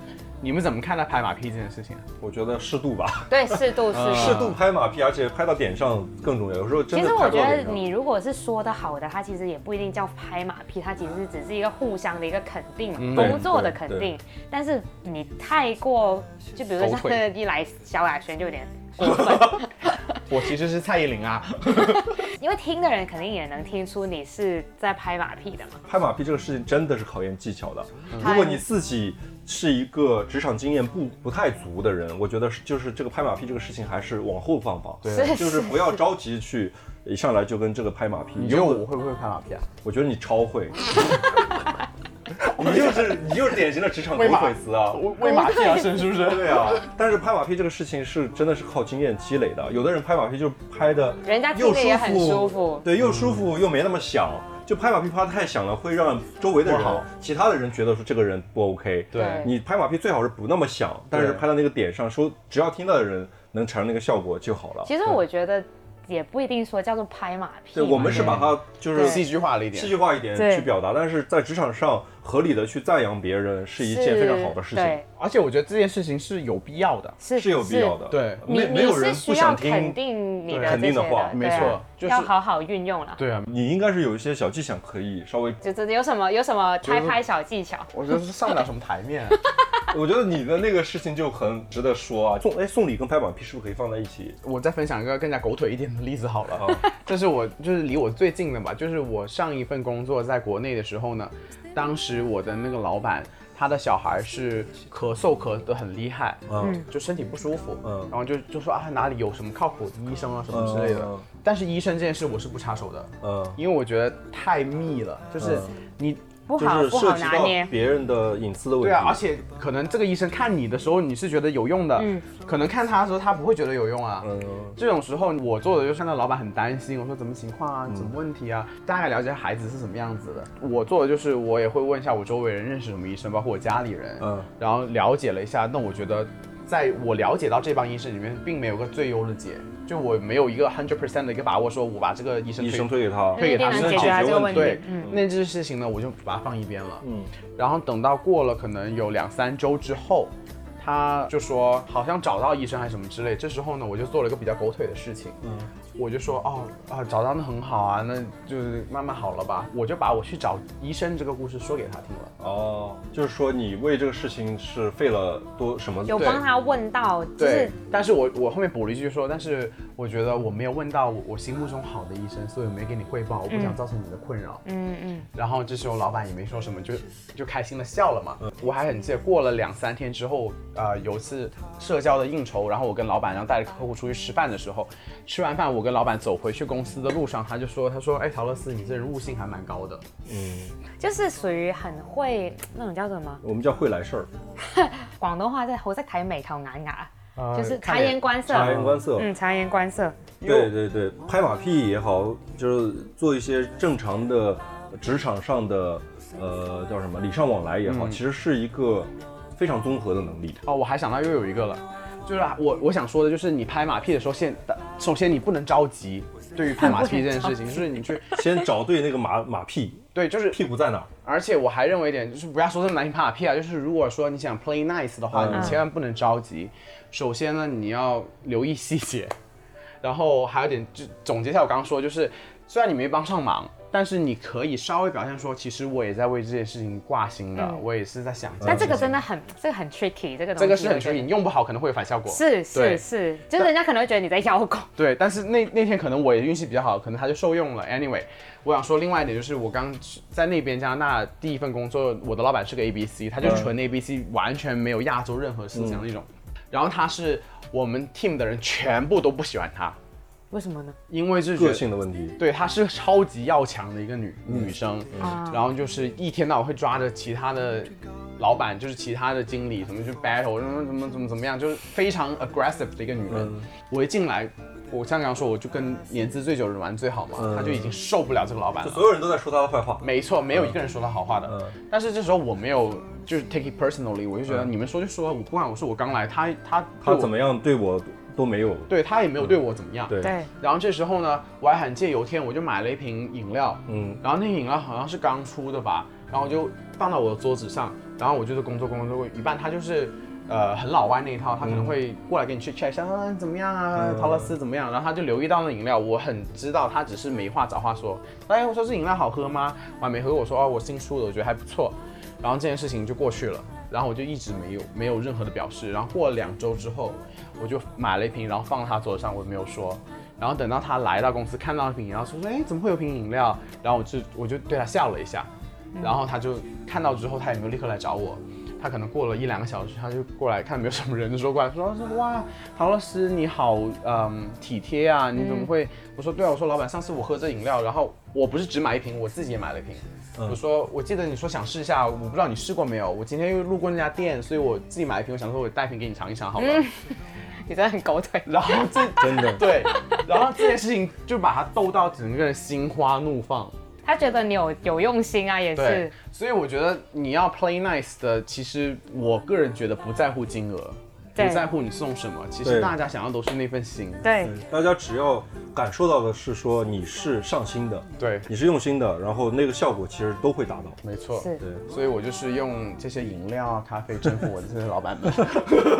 你们怎么看待拍马屁这件事情啊？我觉得适度吧，<laughs> 对，适度适度。适度拍马屁，而且拍到点上更重要。有时候真的其实我觉得。你如果是说的好的，它其实也不一定叫拍马屁，它其实只是一个互相的一个肯定，嗯工作的肯定。但是你太过，就比如说像狗腿一来萧亚轩就有点过分，<laughs> 我其实是蔡依林啊，<laughs> 因为听的人肯定也能听出你是在拍马屁的嘛。拍马屁这个事情真的是考验技巧的。嗯如果你自己是一个职场经验不不太足的人，我觉得是就是这个拍马屁这个事情还是往后放放，对就是不要着急去一上来就跟这个拍马屁。你觉得我会不会拍马屁啊？我觉得你超会。<laughs> 你就是你就是典型的职场狗腿子啊！为为马屁而生是不是？对啊，但是拍马屁这个事情是真的是靠经验积累的。有的人拍马屁就拍的人家听又着也很舒服对，又舒服又没那么响。就拍马屁拍得太响了，会让周围的人、其他的人觉得说这个人不 OK。对。你拍马屁最好是不那么响，但是拍到那个点上，说只要听到的人能产生那个效果就好了。其实我觉得也不一定说叫做拍马屁对，我们是把它就是戏剧化了一点。戏剧化一点去表达，但是在职场上合理的去赞扬别人是一件非常好的事情，而且我觉得这件事情是有必要的。是是有必要的。对没没有人不想肯听。定你对的肯定的话没错就是要好好运用了。对啊，你应该是有一些小技巧可以稍微，就这有什么有什么拍拍小技巧？我觉得是上不了什么台面。<laughs> 我觉得你的那个事情就很值得说啊。送哎送礼跟拍马屁是不是可以放在一起？我再分享一个更加狗腿一点的例子好了。啊这是我就是离我最近的吧，就是我上一份工作在国内的时候呢，当时我的那个老板。他的小孩是咳嗽咳得很厉害，嗯。就身体不舒服，嗯。然后就就说啊哪里有什么靠谱的医生啊什么之类的，嗯但是医生这件事我是不插手的，嗯，因为我觉得太密了，就是嗯。你就是不好不涉及到好拿捏。别人的隐私的问题。对啊，而且可能这个医生看你的时候你是觉得有用的，嗯可能看他的时候他不会觉得有用啊，嗯这种时候，我做的就是看到老板很担心，我说怎么情况啊，什么问题啊，大概了解孩子是什么样子的。我做的就是我也会问一下我周围人认识什么医生，包括我家里人，嗯然后了解了一下。那我觉得，在我了解到这帮医生里面，并没有个最优的解，就我没有一个 hundred percent 的一个把握，说我把这个医生医推生推给他，推给他能解决问题。对，嗯。那这事情呢，我就把它放一边了。嗯。然后等到过了可能有两三周之后，他就说好像找到医生还是什么之类。这时候呢，我就做了一个比较狗腿的事情，嗯我就说哦啊找到那很好啊，那就是慢慢好了吧。我就把我去找医生这个故事说给他听了。哦，就是说你为这个事情是费了多什么？对有帮他问到，就对是，但是我我后面补了一句说，但是我觉得我没有问到我我心目中好的医生，所以我没给你汇报，我不想造成你的困扰。嗯嗯，然后这时候老板也没说什么，就就开心的笑了嘛。我还很记得，过了两三天之后，呃，有一次社交的应酬，然后我跟老板，然后带着客户出去吃饭的时候，吃完饭我跟老板走回去公司的路上，他就说，他说，哎，陶乐斯，你这人悟性还蛮高的。嗯，就是属于很会那种叫什么我们叫会来事儿，<laughs> 廣東話即係好識睇眉頭眼額，呃就是察言观色。察言观色。嗯，察言观色。对对对，拍马屁也好，就是做一些正常的职场上的呃叫什么礼尚往来也好，嗯其实是一个非常综合的能力。哦，我还想到又有一个了，就是我我想说的就是，你拍马屁的时候，先首先你不能着急。对于拍马屁这件事情，就是你去 <laughs> 先找对那个马马屁，对，就是屁股在哪儿？而且我还认为一点，就是不要说这么难听拍马屁啊，就是如果说你想 play nice 的话，嗯你千万不能着急。首先呢，你要留意细节，然后还有点就总结一下我刚刚说，就是虽然你没帮上忙，但是你可以稍微表现说，其实我也在为这件事情挂心的，嗯我也是在想但这个真的很，这个很 tricky，这个东西这个是很 tricky，你用不好可能会有反效果。是是是，就是人家可能会觉得你在邀功。对，但是那那天可能我也运气比较好，可能他就受用了。Anyway，我想说另外一点就是，我刚在那边加拿大第一份工作，我的老板是个 ABC，他就纯 ABC，、完全没有亚洲任何思想那种。然后他是我们 team 的人全部都不喜欢他，为什么呢？因为是个性的问题。对，她是超级要强的一个女、女生，啊然后就是一天到晚会抓着其他的老板，就是其他的经理，怎么去 battle，怎么怎么怎么怎么样，就是非常 aggressive 的一个女人。我一进来，我像刚刚说，我就跟年资最久的人玩最好嘛，嗯她就已经受不了这个老板了。就所有人都在说他的坏话。没错，没有一个人说她好话的。嗯但是这时候我没有就是 take it personally，我就觉得你们说就说，我不管，我说我刚来，他他他怎么么样对我都没有。对他也没有对我怎么样。对，对，然后这时候呢，我还很借由天，我就买了一瓶饮料，嗯然后那个饮料好像是刚出的吧，然后我就放到我的桌子上，然后我就是工作工作一半，他就是。呃，很老外那一套，他可能会过来跟你去 check 一下，啊怎么样啊，陶乐斯怎么样？然后他就留意到那饮料，我很知道他只是没话找话说。哎，我说这饮料好喝吗？我还没喝，我说哦，我新出的，我觉得还不错。然后这件事情就过去了，然后我就一直没有没有任何的表示。然后过了两周之后，我就买了一瓶，然后放到他桌子上，我也没有说。然后等到他来到公司看到那瓶饮料，说说哎怎么会有瓶饮料？然后我就我就对他笑了一下，然后他就看到之后，他也没有立刻来找我。他可能过了一两个小时，他就过来看没有什么人，就说过来说说 <laughs> 哇，陶老师你好，嗯，体贴啊，你怎么会？我说对啊，我说老板，上次我喝这饮料，然后我不是只买一瓶，我自己也买了一瓶。我说我记得你说想试一下，我不知道你试过没有？我今天又路过那家店，所以我自己买一瓶，我想说我带瓶给你尝一尝，好了。<laughs> 你真的很狗腿。然后这真的对，然后这件事情就把他逗到整个人心花怒放。他觉得你有有用心啊，也对是，所以我觉得你要 play nice 的，其实我个人觉得不在乎金额，不在乎你送什么，其实大家想要都是那份心。对大家只要感受到的是说你是上心的，对，你是用心的，然后那个效果其实都会达到。没错。是，对，所以我就是用这些饮料啊、咖啡征服我的这些老板们。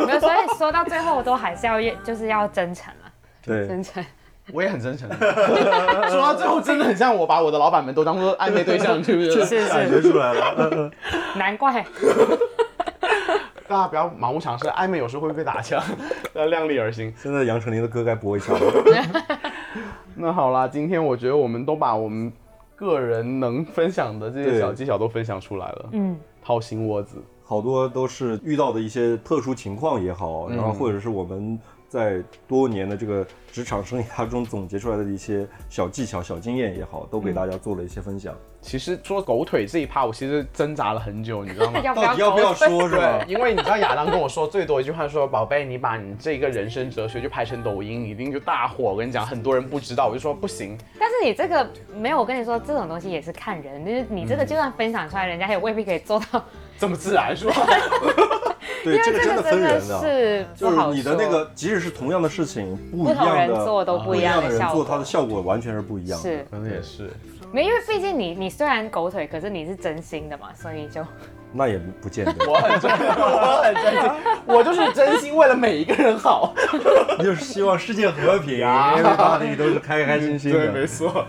没有，所以说到最后都还是要越就是要真诚啊，对，真诚。我也很真诚。<laughs> 说到最后，真的很像我把我的老板们都当做暧昧对象，是不对？是感是，觉出来了。<laughs> 难怪。大家不要盲目尝试，暧昧有时候会被打枪，要量力而行。现在杨丞琳的歌该播一下了。<laughs> 那好啦，今天我觉得我们都把我们个人能分享的这些小技巧都分享出来了。嗯，掏心窝子。好多都是遇到的一些特殊情况也好，然后或者是我们在多年的这个职场生涯中总结出来的一些小技巧、小经验也好，都给大家做了一些分享。其实说狗腿这一趴，我其实挣扎了很久，你知道吗？要不到底要不要说是吧对，？因为你知道亚当跟我说最多一句话说，宝贝，你把你这个人生哲学就拍成抖音，一定就大火。我跟你讲，很多人不知道，我就说不行，但是你这个没有，我跟你说，这种东西也是看人，就是你这个就算分享出来，人家也未必可以做到，这么自然是吧？<laughs> 对，这个真的分人的。是就是你的那个，即使是同样的事情，不一不同人样的做都不一样的人做，效果它的效果完全是不一样的。是可能也是。没，因为毕竟你你虽然狗腿，可是你是真心的嘛，所以就那也不见得。我很真，我很真心，我就是真心为了每一个人好。<laughs> 就是希望世界和平呀，everybody 都是开开心心对，的。没错。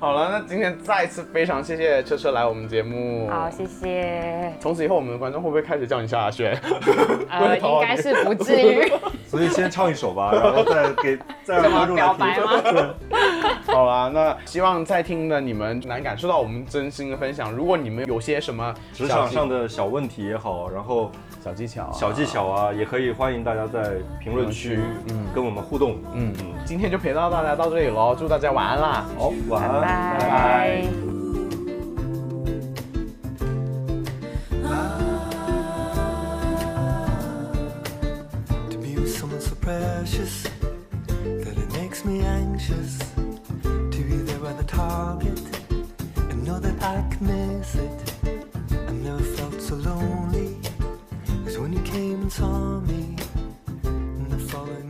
好了，那今天再次非常谢谢车车来我们节目。好，谢谢。从此以后，我们的观众会不会开始叫你夏轩？呃，<laughs> 应该是不至于。<laughs> 所以先唱一首吧，<laughs> 然后再给再让观众来表白听。吗？好啦，那希望在听的你们能感受到我们真心的分享。如果你们有些什么职场上的小问题也好，然后小技巧、小技巧啊，也可以欢迎大家在评论区嗯跟我们互动。嗯嗯，今天就陪到大家到这里喽，祝大家晚安啦！好、哦，晚安，拜拜。I miss it. I never felt so lonely. was when you came and saw me in the falling